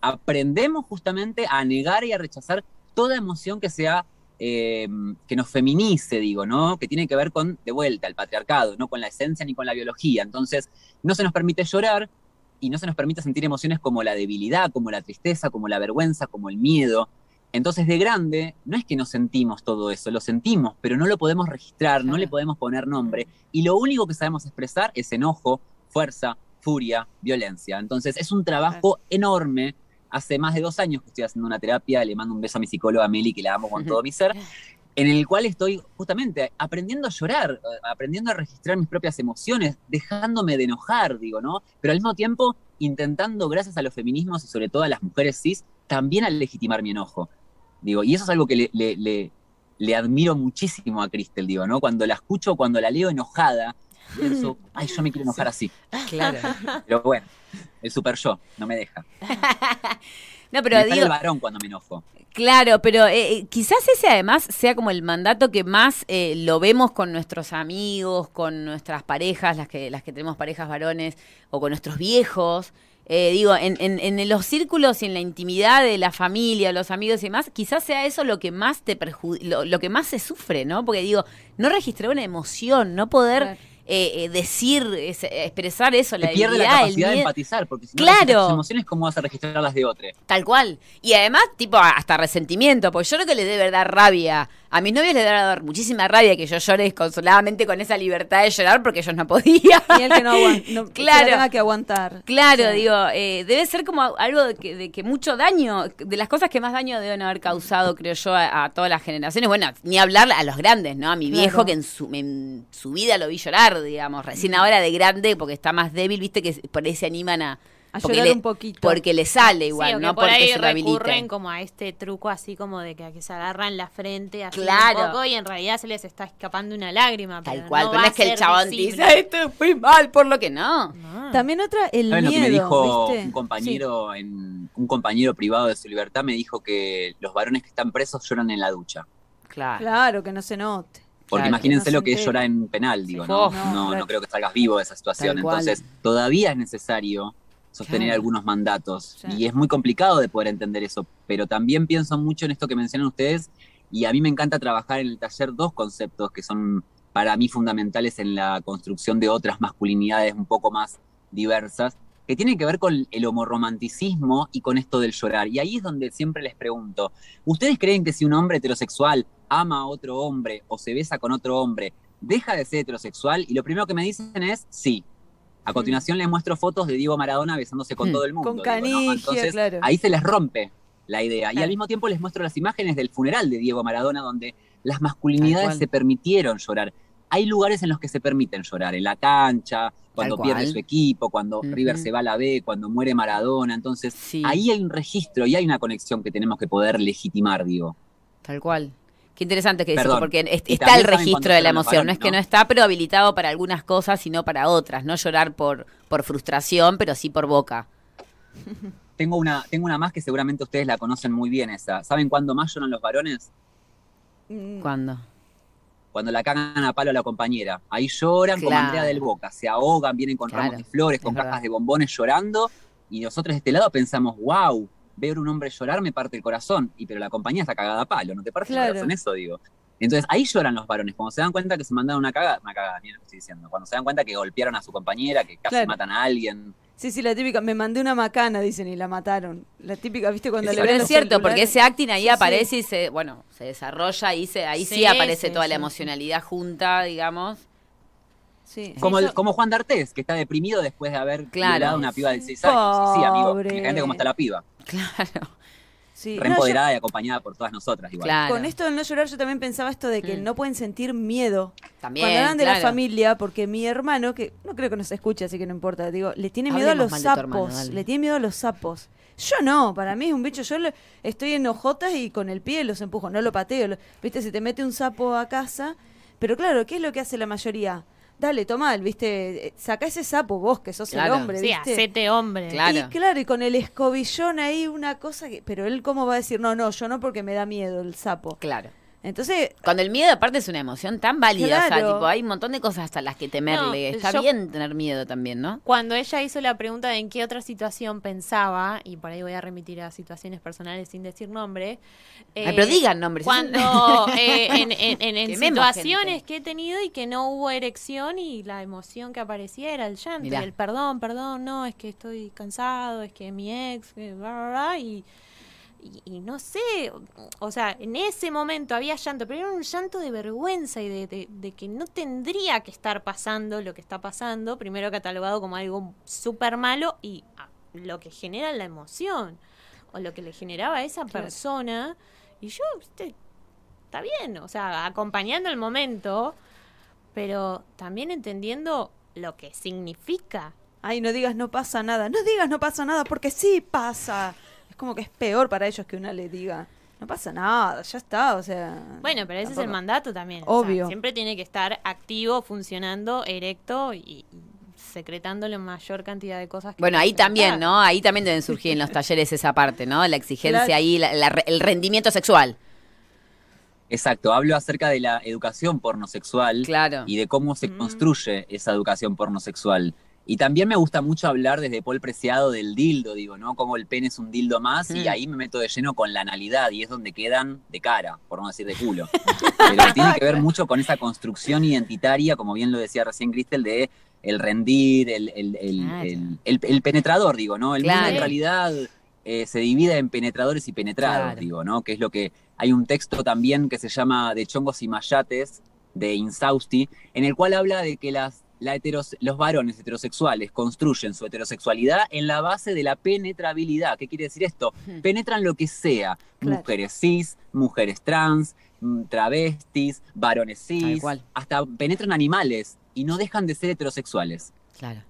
aprendemos justamente a negar y a rechazar toda emoción que sea, eh, que nos feminice, digo, ¿no? Que tiene que ver con, de vuelta, el patriarcado, no con la esencia ni con la biología. Entonces, no se nos permite llorar y no se nos permite sentir emociones como la debilidad, como la tristeza, como la vergüenza, como el miedo. Entonces, de grande, no es que no sentimos todo eso, lo sentimos, pero no lo podemos registrar, no le podemos poner nombre. Y lo único que sabemos expresar es enojo, fuerza, furia, violencia. Entonces, es un trabajo enorme. Hace más de dos años que estoy haciendo una terapia, le mando un beso a mi psicóloga Meli, que la amo con todo mi ser, en el cual estoy justamente aprendiendo a llorar, eh, aprendiendo a registrar mis propias emociones, dejándome de enojar, digo, ¿no? Pero al mismo tiempo intentando, gracias a los feminismos y sobre todo a las mujeres cis, también a legitimar mi enojo. Digo, y eso es algo que le, le- le- le admiro muchísimo a Cristel, digo, ¿no? Cuando la escucho, cuando la leo enojada, pienso, ay, yo me quiero enojar así. Claro. Pero bueno, el super yo no me deja. No, pero me digo, el varón cuando me enojo. Claro, pero eh, eh, quizás ese además sea como el mandato que más eh, lo vemos con nuestros amigos, con nuestras parejas, las que, las que tenemos parejas varones, o con nuestros viejos. Eh, digo, en, en, en los círculos y en la intimidad de la familia, los amigos y demás, quizás sea eso lo que más te perjudica, lo, lo que más se sufre, ¿no? Porque digo, no registrar una emoción, no poder Claro. Eh, eh, decir, es- expresar eso, la pierde la capacidad de empatizar, porque si no Claro. registras tus emociones, ¿cómo vas a registrar las de otro? Tal cual. Y además, tipo, hasta resentimiento, porque yo creo que le debe dar rabia. A mis novios les dar muchísima rabia que yo llore desconsoladamente con esa libertad de llorar porque ellos no podían. Y el que no aguanta, no, que Claro. la tenga que aguantar. Claro, digo, eh, debe ser como algo de que, de que mucho daño, de las cosas que más daño deben haber causado, creo yo, a, a todas las generaciones. Bueno, ni hablar a los grandes, ¿no? A mi Claro. viejo que en su, en su vida lo vi llorar, digamos, recién ahora de grande porque está más débil, viste que por ahí se animan a... A porque llorar le- un poquito. Porque le sale Sí, igual, no por porque ahí se recurren como a este truco así como de que, que se agarran la frente así Claro. un poco y en realidad se les está escapando una lágrima. Tal pero cual, no pero no es que el chabón visible. dice, "Ay, esto fui mal por lo que no. No. También otra, el ¿Saben lo que me miedo, dijo ¿viste? un compañero en un compañero privado de su libertad? Me dijo que los varones que están presos lloran en la ducha. Claro. claro, que no se note. Porque Claro. imagínense Que no lo que es llorar en penal, digo, Sí. ¿no? No, no, creo que salgas vivo de esa situación. Entonces, todavía es necesario sostener Claro. algunos mandatos. Sí. Y es muy complicado de poder entender eso. Pero también pienso mucho en esto que mencionan ustedes. Y a mí me encanta trabajar en el taller dos conceptos que son para mí fundamentales en la construcción de otras masculinidades un poco más diversas, que tienen que ver con el homorromanticismo y con esto del llorar. Y ahí es donde siempre les pregunto, ¿ustedes creen que si un hombre heterosexual ama a otro hombre o se besa con otro hombre, deja de ser heterosexual? Y lo primero que me dicen es sí. A continuación les muestro fotos de Diego Maradona besándose con Hmm. todo el mundo. Con digo, ¿no? canigia, Entonces, claro. ahí se les rompe la idea. Y al mismo tiempo les muestro las imágenes del funeral de Diego Maradona, donde las masculinidades se permitieron llorar. Hay lugares en los que se permiten llorar, en la cancha, cuando pierde su equipo, cuando. River se va a la B, cuando muere Maradona. Entonces, Sí. ahí hay un registro y hay una conexión que tenemos que poder legitimar, digo. Tal cual. Qué interesante que Perdón. porque es- Y está el registro de la emoción. No es que no ¿no? está, pero habilitado para algunas cosas, sino para otras. No llorar por, por frustración, pero sí por boca. Tengo una, tengo una más que seguramente ustedes la conocen muy bien esa. ¿Saben cuándo más lloran los varones? Mm, ¿Cuándo? Cuando la cagan a palo a la compañera. Ahí lloran como. Andrea del Boca, se ahogan, vienen con Claro, ramos de flores, es con verdad. cajas de bombones llorando, y nosotros de este lado pensamos, wow, ver un hombre llorar me parte el corazón, y pero la compañía está cagada a palo, ¿no te parte Claro. el corazón eso, digo? Entonces ahí lloran los varones, cuando se dan cuenta que se mandaron una cagada, una cagada, miren lo que estoy diciendo, cuando se dan cuenta que golpearon a su compañera, que casi Claro. matan a alguien. Sí, sí, la típica, me mandé una macana, dicen, y la mataron. La típica, ¿viste? Cuando Exacto. le Pero es cierto, porque celulares. ese acting ahí Sí, sí. aparece y se, bueno, se desarrolla y se, ahí sí, Sí, aparece sí, toda la sí, sí. emocionalidad junta, digamos. Sí. Como, el- como Juan D'Artés, que está deprimido después de haber Claro. violado a una piba de 16 años. Sí, sí, amigo, imagínate cómo está la piba. Claro, Sí. Re No, yo- empoderada y acompañada por todas nosotras igual. claro. Con esto del no llorar, yo también pensaba esto de que Mm. no pueden sentir miedo. También, Cuando hablan de la familia, porque mi hermano, que no creo que nos escuche, así que no importa, digo, le tiene miedo Hablemos a los de hermano, sapos. le tiene miedo a los sapos. Yo no, para mí es un bicho. Yo lo- estoy en hojotas y con el pie los empujo, no lo pateo. lo- Viste, se te mete un sapo a casa. Pero claro, ¿qué es lo que hace la mayoría? Dale, toma, viste, saca ese sapo vos, que sos Claro. el hombre, Sí, ¿viste? hacete hombre. Claro. Y claro, y con el escobillón ahí una cosa que... Pero él cómo va a decir, no, no, yo no porque me da miedo el sapo. Claro. Entonces, Cuando el miedo aparte es una emoción tan válida, o sea, tipo, hay un montón de cosas hasta las que temerle. No, Está yo- bien tener miedo también, ¿no? Cuando ella hizo la pregunta de en qué otra situación pensaba, y por ahí voy a remitir a situaciones personales sin decir nombre. Ay, eh, pero digan nombres. Cuando eh, en, en- en- en Quememos situaciones gente. que he tenido y que no hubo erección y la emoción que aparecía era el llanto, y el perdón, perdón, no, es que estoy cansado, es que mi ex, que bla, bla, bla, y, y, y no sé, o sea, en ese momento había llanto, pero era un llanto de vergüenza y de, de- de que no tendría que estar pasando lo que está pasando, primero catalogado como algo súper malo y ah, lo que genera la emoción o lo que le generaba a esa Claro. persona. Y yo, viste, está bien, o sea, acompañando el momento, pero también entendiendo lo que significa. ay, no digas no pasa nada. No digas no pasa nada porque sí pasa. Como que es peor para ellos que una le diga, no pasa nada, ya está, o sea... Bueno, pero ese es el mandato también. o sea, Obvio. siempre tiene que estar activo, funcionando, erecto y, secretando la mayor cantidad de cosas que Bueno, ahí también. ¿no? Ahí también deben surgir en los talleres esa parte, ¿no? La exigencia Claro. ahí, la- la- el rendimiento sexual. Exacto, hablo acerca de la educación pornosexual Claro. y de cómo se Mm. construye esa educación pornosexual. Y también me gusta mucho hablar desde Paul Preciado del dildo, digo, ¿no? Como el pene es un dildo más y Mm. ahí me meto de lleno con la analidad y es donde quedan de cara, por no decir de culo. Pero tiene que ver mucho con esa construcción identitaria, como bien lo decía recién Cristel, de el rendir, el, el- el- el- penetrador, digo, ¿no? El mundo Claro. en realidad eh, se divide en penetradores y penetrados, Claro. digo, ¿no? Que es lo que... Hay un texto también que se llama De chongos y mayates, de Insausti, en el cual habla de que las, la heteros- los varones heterosexuales construyen su heterosexualidad en la base de la penetrabilidad. ¿Qué quiere decir esto? Hmm. Penetran lo que sea, Claro. mujeres cis, mujeres trans, mm, travestis, varones cis, hasta penetran animales y no dejan de ser heterosexuales. Claro.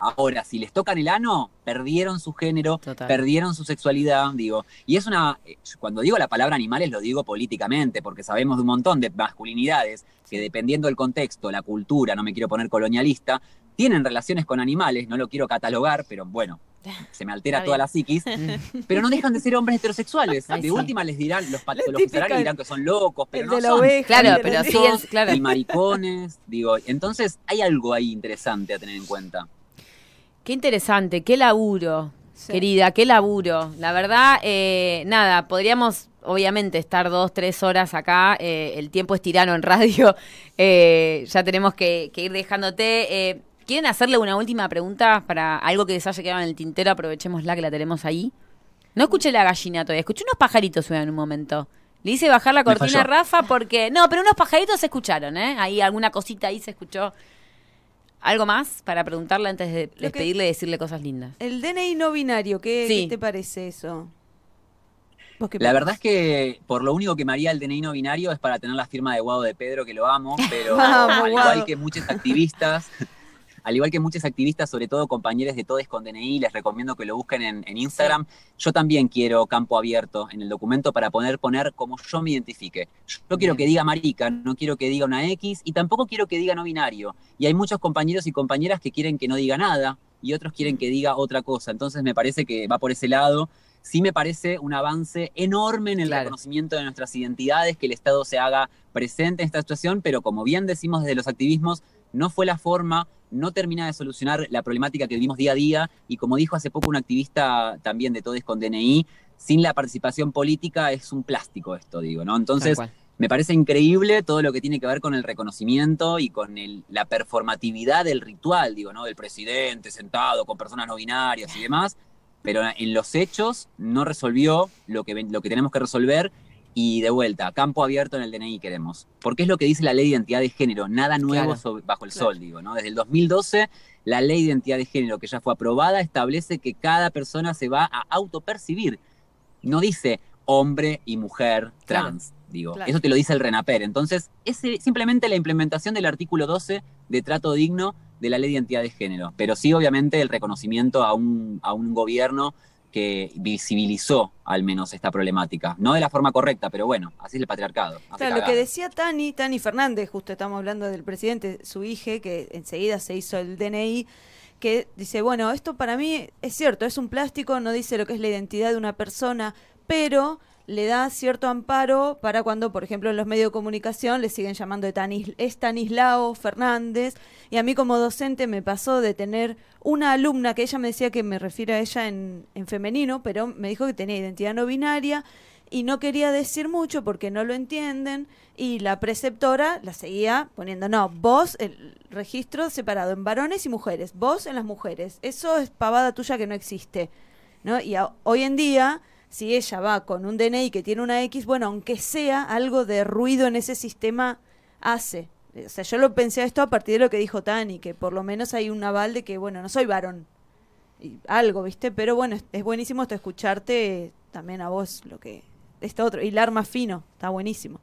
Ahora, si les tocan el ano, perdieron su género, Total. perdieron su sexualidad, digo. Y es una, eh, cuando digo la palabra animales lo digo políticamente, porque sabemos de un montón de masculinidades que dependiendo del contexto, la cultura, no me quiero poner colonialista, tienen relaciones con animales, no lo quiero catalogar, pero bueno, se me altera toda la psiquis, pero no dejan de ser hombres heterosexuales. Ay, de sí. última les dirán, los patologizarán y dirán que son locos, pero el no son. oveja. Claro, pero siguen, claro. Y maricones, digo, entonces hay algo ahí interesante a tener en cuenta. Qué interesante, qué laburo, Sí. querida, qué laburo. La verdad, eh, nada, podríamos obviamente estar dos, tres horas acá. eh, el tiempo es tirano en radio. eh, ya tenemos que, que ir dejándote. Eh, ¿Quieren hacerle una última pregunta para algo que les haya quedado en el tintero? Aprovechémosla que la tenemos ahí. No escuché la gallina todavía, escuché unos pajaritos suenan en un momento. Le hice bajar la cortina a. Rafa porque. No, pero unos pajaritos se escucharon, ¿eh? Ahí alguna cosita ahí se escuchó. ¿Algo más para preguntarle antes de Lo que- despedirle y decirle cosas lindas? El DNI no binario, ¿qué, Sí. qué te parece eso? ¿Vos qué La verdad es que por lo único que me haría el DNI no binario es para tener la firma de Guado de Pedro, que lo amo, pero Vamos, al Guado. igual que muchos activistas, al igual que muchos activistas, sobre todo compañeros de Todes con DNI, les recomiendo que lo busquen en, en Instagram. Yo también quiero campo abierto en el documento para poder poner como yo me identifique. Yo no quiero que diga marica, no quiero que diga una X y tampoco quiero que diga no binario. Y hay muchos compañeros y compañeras que quieren que no diga nada y otros quieren que diga otra cosa. Entonces me parece que va por ese lado sí me parece un avance enorme en el Claro. reconocimiento de nuestras identidades, que el Estado se haga presente en esta situación, pero como bien decimos desde los activismos, no fue la forma, no termina de solucionar la problemática que vivimos día a día, y como dijo hace poco un activista también de Todes con DNI, sin la participación política es un plástico esto, digo, ¿no? Entonces, me parece increíble todo lo que tiene que ver con el reconocimiento y con el- la performatividad del ritual, digo, ¿no? Del presidente sentado con personas no binarias y demás, pero en los hechos no resolvió lo que, lo que tenemos que resolver y de vuelta, campo abierto en el DNI queremos. Porque es lo que dice la ley de identidad de género, nada nuevo Claro. sobre- bajo el Claro. sol, digo, ¿no? Desde el 2012, la ley de identidad de género que ya fue aprobada establece que cada persona se va a autopercibir. No dice hombre y mujer trans, digo. Eso te lo dice el RENAPER. Entonces, es eh, simplemente la implementación del artículo 12 de trato digno de la ley de identidad de género. Pero sí, obviamente, el reconocimiento a un, a un gobierno que visibilizó al menos esta problemática. No de la forma correcta, pero bueno, así es el patriarcado. Claro, lo que decía Tani, Tani Fernández, justo estamos hablando del presidente, su hija, que enseguida se hizo el DNI, que dice, bueno, esto para mí es cierto, es un plástico, no dice lo que es la identidad de una persona, pero le da cierto amparo para cuando, por ejemplo, en los medios de comunicación le siguen llamando Estanislao Fernández. Y a mí como docente me pasó de tener una alumna que ella me decía que me refiere a ella en, en femenino, pero me dijo que tenía identidad no binaria y no quería decir mucho porque no lo entienden y la preceptora la seguía poniendo, no, vos el registro separado en varones y mujeres, vos en las mujeres, eso es pavada tuya que no existe, ¿no? Y a- hoy en día, si ella va con un DNI que tiene una X, bueno, aunque sea algo de ruido en ese sistema, hace. O sea, yo lo pensé a esto a partir de lo que dijo Tani, que por lo menos hay un aval de que, bueno, no soy varón, y algo, ¿viste? Pero bueno, es, es buenísimo esto escucharte también a vos lo que esto otro hilar más fino, está buenísimo.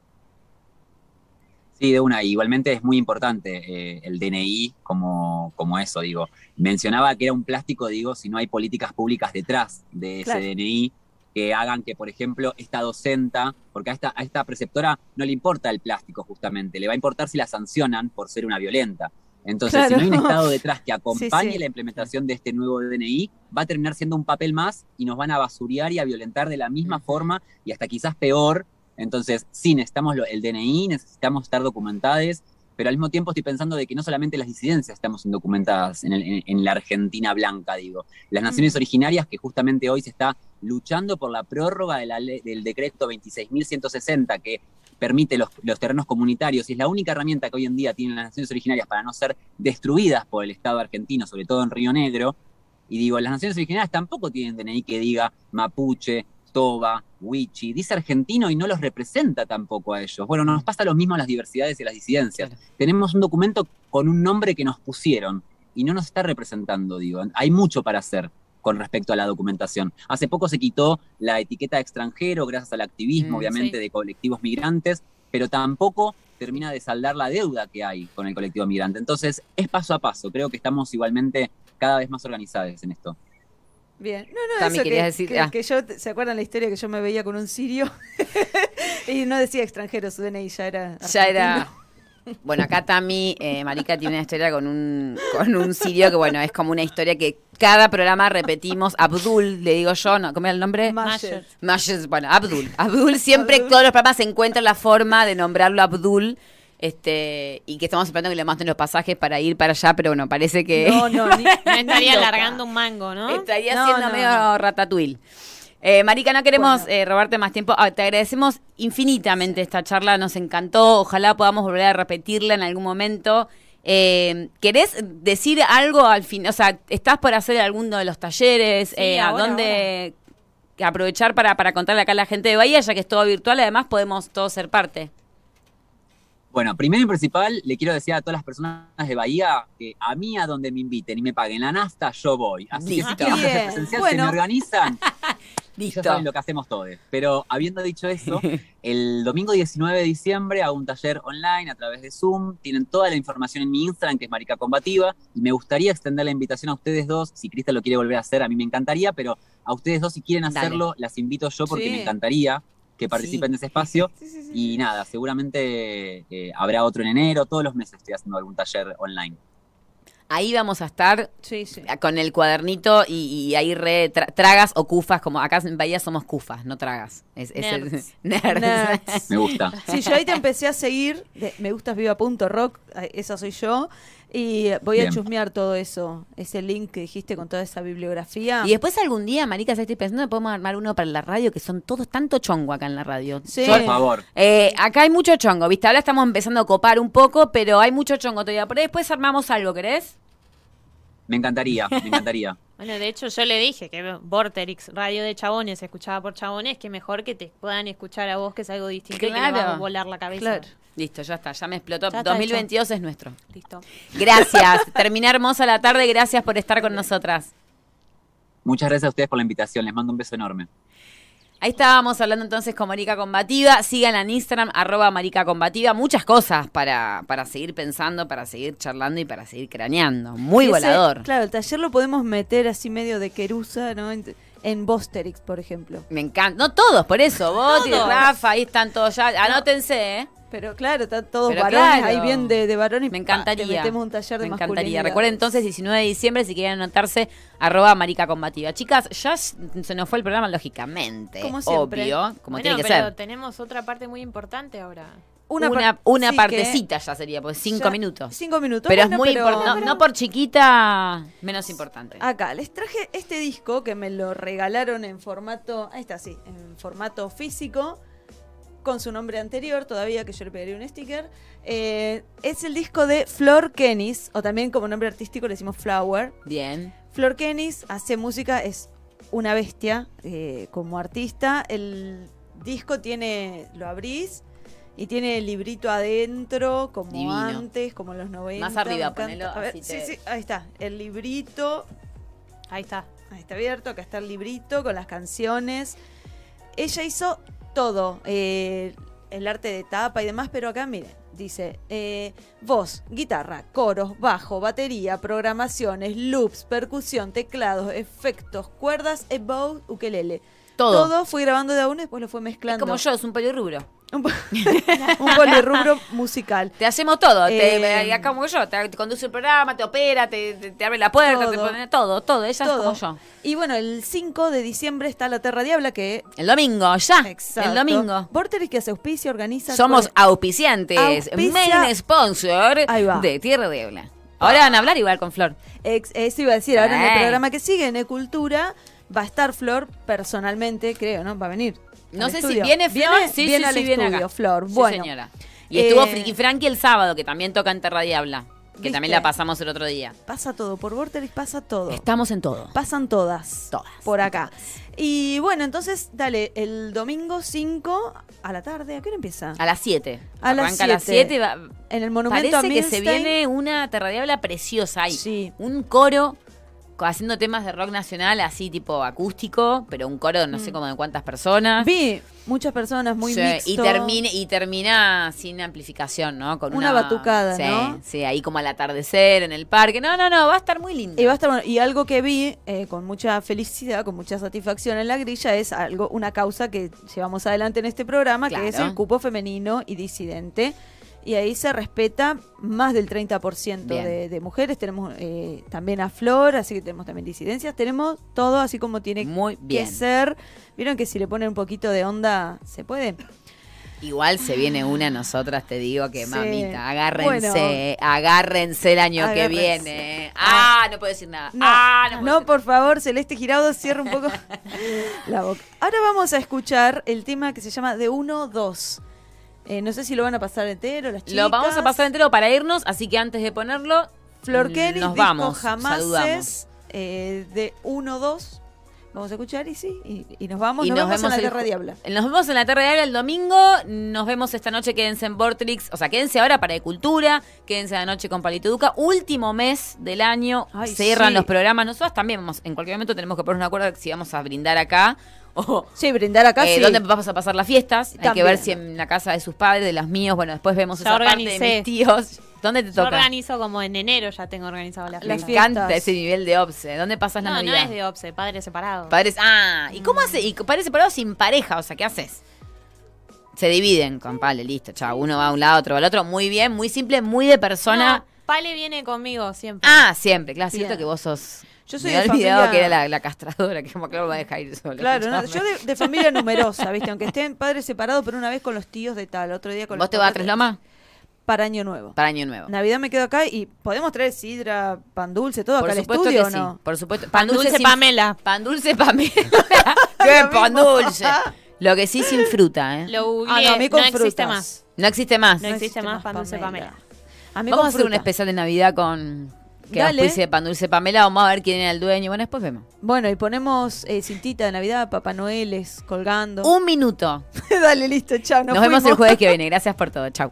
Sí, de una. Igualmente es muy importante eh, el DNI como, como eso, digo. Mencionaba que era un plástico, digo, si no hay políticas públicas detrás de ese Claro. DNI que hagan que, por ejemplo, esta docenta, porque a esta, a esta preceptora no le importa el plástico justamente, le va a importar si la sancionan por ser una violenta. Entonces, Claro. si no hay un Estado detrás que acompañe sí. la implementación de este nuevo DNI, va a terminar siendo un papel más y nos van a basurear y a violentar de la misma forma y hasta quizás peor. Entonces, sí, necesitamos lo- el DNI, necesitamos estar documentados, pero al mismo tiempo estoy pensando de que no solamente las disidencias estamos indocumentadas en, el- en- en la Argentina blanca, digo. Las naciones Mm. originarias, que justamente hoy se está luchando por la prórroga de la ley- del decreto 26.160, que permite los, los terrenos comunitarios y es la única herramienta que hoy en día tienen las naciones originarias para no ser destruidas por el Estado argentino, sobre todo en Río Negro. Y digo, las naciones originarias tampoco tienen DNI que diga mapuche, toba, wichi, dice argentino y no los representa tampoco a ellos. Bueno, nos pasa lo mismo a las diversidades y a las disidencias. Claro. Tenemos un documento con un nombre que nos pusieron y no nos está representando, digo. Hay mucho para hacer con respecto a la documentación. Hace poco se quitó la etiqueta de extranjero gracias al activismo, Mm, obviamente, sí. de colectivos migrantes, pero tampoco termina de saldar la deuda que hay con el colectivo migrante. Entonces, es paso a paso. Creo que estamos igualmente cada vez más organizados en esto. Bien. No, no, Tami, eso que, decir- que- ah. que yo, ¿se acuerdan la historia que yo me veía con un sirio? y no decía extranjero, su DNI ya era Ya era. Bueno, acá Tami, eh, Marica tiene una historia con un, con un sirio que, bueno, es como una historia que cada programa repetimos. Abdul, le digo yo, ¿no? ¿Cómo era el nombre? Masher. Mashes, bueno, Abdul. Abdul siempre, Abdul. todos los programas encuentran la forma de nombrarlo Abdul. Este, y que estamos esperando que le manden los pasajes para ir para allá, pero bueno, parece que No, no, ni, estaría alargando un mango, ¿no? estaría No, siendo no, medio ratatouille. Eh, Marica, no queremos Bueno. eh, robarte más tiempo. Ah, te agradecemos infinitamente esta charla, nos encantó. Ojalá podamos volver a repetirla en algún momento. Eh, ¿Querés decir algo al fin? O sea, ¿estás por hacer alguno de los talleres? Sí, Eh, ¿A ahora, dónde aprovechar para, para contarle acá a la gente de Bahía, ya que es todo virtual? Además, podemos todos ser parte. Bueno, primero y principal, le quiero decir a todas las personas de Bahía que a mí a donde me inviten y me paguen la nafta, yo voy. Así que si hacer Bien. presencial, se me organizan. Listo. ya saben lo que hacemos todos. Pero habiendo dicho eso, el domingo 19 de diciembre hago un taller online a través de Zoom. Tienen toda la información en mi Instagram, que es Marica Combativa. Y me gustaría extender la invitación a ustedes dos. Si Crista lo quiere volver a hacer, a mí me encantaría. Pero a ustedes dos, si quieren Dale. hacerlo, las invito yo porque Sí. me encantaría que participen Sí. de ese espacio. Sí, sí, sí. Y nada, seguramente eh, habrá otro en enero. Todos los meses estoy haciendo algún taller online. Ahí vamos a estar Sí, sí. con el cuadernito y, y ahí re tra- tragas o cufas, como acá en Bahía somos cufas, no tragas. Es, es el- Nerds. Me gusta. Sí, yo ahí te empecé a seguir, de me gustas viva punto rock, eh, esa soy yo, y voy a chusmear todo eso, ese link que dijiste con toda esa bibliografía. Y después algún día, Marica, estoy pensando podemos armar uno para la radio, que son todos tanto chongo acá en la radio. Sí. Yo- Por favor. eh, acá hay mucho chongo, ¿viste? Ahora estamos empezando a copar un poco, pero hay mucho chongo todavía. Por ahí después armamos algo, ¿querés? Me encantaría, me encantaría. Bueno, de hecho yo le dije que Vorterix, radio de chabones, se escuchaba por chabones, que mejor que te puedan escuchar a vos, que es algo distinto y que le Claro. va a volar la cabeza. Claro. Listo, ya está, ya me explotó. Ya está 2022 es nuestro. Listo. Gracias. Termina hermosa la tarde, gracias por estar con nosotras. Muchas gracias a ustedes por la invitación. Les mando un beso enorme. Ahí estábamos hablando entonces con Marica Combativa. Síganla en Instagram, arroba Marica Combativa. Muchas cosas para, para seguir pensando, para seguir charlando y para seguir craneando. Muy Ese- volador. Claro, el taller lo podemos meter así medio de querusa, ¿no? En Bosterix, por ejemplo. Me encanta. No todos, por eso. Vos y. Rafa, ahí están todos ya. Anótense, ¿eh? Pero claro, están todos Pero varones claro. ahí bien de, de varones. Me pa, encantaría. te metemos un taller de Me encantaría. Recuerden entonces, 19 de diciembre, si quieren anotarse, arroba marica combativa. Chicas, ya se nos fue el programa, lógicamente. Como siempre. Obvio, como Bueno, tiene que pero ser. tenemos otra parte muy importante ahora. Una, par- una sí, que- partecita ya sería, pues cinco ya- minutos. Cinco minutos. Pero bueno, es muy pero- importante. No, no por chiquita, menos importante. Acá, les traje este disco que me lo regalaron en formato, ahí está, sí, en formato físico, con su nombre anterior, todavía que yo le pegaría un sticker. Eh, es el disco de Flor Kenis, o también como nombre artístico le decimos Flower. Bien. Flor Kenis hace música, es una bestia eh, como artista. El disco tiene, lo abrís y tiene el librito adentro, como Divino. antes, como en los 90. Más arriba, ponelo, A ver, así sí, te- sí, ahí está. El librito, Ahí está. ahí está abierto, acá está el librito con las canciones. Ella hizo todo, eh, el arte de tapa y demás, pero acá miren, dice eh, voz, guitarra, coros, bajo, batería, programaciones, loops, percusión, teclados, efectos, cuerdas, e ukelele. Todo. fue grabando de a uno y después lo fue Es mezclando. como yo, es un polirrubro. Un, po- un polirrubro musical. Te hacemos todo. Eh, te, acá como yo. Te, te conduce el programa, te opera, te, te- te abre la puerta, te Todo. pone todo, todo. Ella es Todo. como yo. Y bueno, el 5 de diciembre está La Terra Diabla, que El domingo, ya. Exacto. El domingo. Vorterix que hace auspicia, organiza. Somos auspiciantes. Auspicia- Main sponsor Ahí va. de Tierra de Ebla. Ahora van a hablar igual con Flor. Ex- eso iba a decir, ahora en el Eh. programa que sigue, en Ecultura, va a estar Flor personalmente, creo, ¿no? Va a venir. No sé estudio. si viene Flor. Viene, sí, viene sí, al sí, viene acá. Flor. Bueno, señora. Y estuvo Eh, Friki Frankie el sábado, que también toca en Terra Diabla. Que ¿Viste? también la pasamos el otro día. pasa todo, por Vorterix pasa todo. Estamos en todo. Pasan todas. Todas. Por acá. Y bueno, entonces, dale, el domingo 5 a la tarde, ¿a qué hora empieza? A las 7. A las Arranca a las 7. 7. va- En el monumento a Parece que se viene una Terra Diabla preciosa ahí. Sí. Un coro co- haciendo temas de rock nacional, así tipo acústico, pero un coro no sé como de cuántas personas. Vi muchas personas muy Sí, mixto. y, termine, y termina sin amplificación, ¿no? Con Una una, batucada, sí, ¿no? Sí, ahí como al atardecer, en el parque. No, no, no, va a estar muy lindo. Y va a estar bueno. Y algo que vi eh, con mucha felicidad, con mucha satisfacción en la grilla, es algo, una causa que llevamos adelante en este programa, que es el cupo femenino y disidente. Y ahí se respeta más del 30% Bien. de, de mujeres. Tenemos eh, también a Flor, así que tenemos también disidencias. Tenemos todo así como tiene Muy que bien. ser. ¿Vieron que si le ponen un poquito de onda, se puede? Igual se viene una, nosotras te digo que Sí. mamita, agárrense, Bueno. agárrense el año que viene. Ah, no puedo decir nada. No, ah, no, puedo no, decir por favor, Celeste Giraudo, cierra un poco la boca. Ahora vamos a escuchar el tema que se llama De 1, 2. Eh, no sé si lo van a pasar entero, las chicas. Lo vamos a pasar entero para irnos, así que antes de ponerlo, Flor mm, Kelly, nos vamos, Jamases, eh, de 1, 2. Vamos a escuchar y sí, y, y nos vamos, Y nos, vemos, en la el Tierra Diabla. Nos vemos en la Tierra Diabla el domingo. Nos vemos esta noche. Quédense en Vortrix. O sea, quédense ahora para de cultura. Quédense la noche con Palito Duca. Último mes del año. Ay, Cierran sí. los programas. Nosotros también vamos. En cualquier momento tenemos que poner un acuerdo si vamos a brindar acá. O Sí, brindar acá eh, sí. dónde vamos a pasar las fiestas. Hay que ver si en la casa de sus padres, de los míos. Bueno, después vemos Ya esa parte de mis tíos. ¿Dónde te Yo toca? organizo como en enero, ya tengo organizado la Me Las fiesta. encanta fiestas. ese nivel de obse. ¿Dónde pasas la No, no Navidad? es de OPSE, padre separado. Padres, ah, ¿y Mm. cómo hace? Y padres separados sin pareja, o sea, ¿qué haces? Se dividen con Pale, listo, chao. Uno va a un lado, otro va al otro. Muy bien, muy simple, muy de persona. No, Pale viene conmigo siempre. Ah, siempre, claro, Bien. cierto que vos sos. Yo soy me de olvidado familia- que era la, la castradora, que como que lo va a dejar ir sola. Claro, no, yo de, de familia numerosa, ¿viste? Aunque estén padres separados, pero una vez con los tíos de tal, otro día con ¿Vos los te vas a Tres de- Lomas? Para Año Nuevo. Para Año Nuevo. Navidad me quedo acá y podemos traer sidra, pan dulce, todo Por acá al supuesto estudio que o sí. Por supuesto. Pan dulce sin- Pamela. Pan dulce Pamela. ¡Qué pan dulce! Lo que sí sin fruta, ¿eh? Lo Ah, no, a mí con no existe frutas. más. No existe más. No existe más pan dulce Pamela. A mí Vamos a hacer un fruta. especial de Navidad con que Dale. auspicie de pan dulce Pamela. Vamos a ver quién era el dueño. Bueno, después vemos. Bueno, y ponemos eh, cintita de Navidad, Papá Noeles colgando. Un minuto. Dale, listo, chao. Nos, vemos el fuimos. jueves que viene. Gracias por todo. Chau.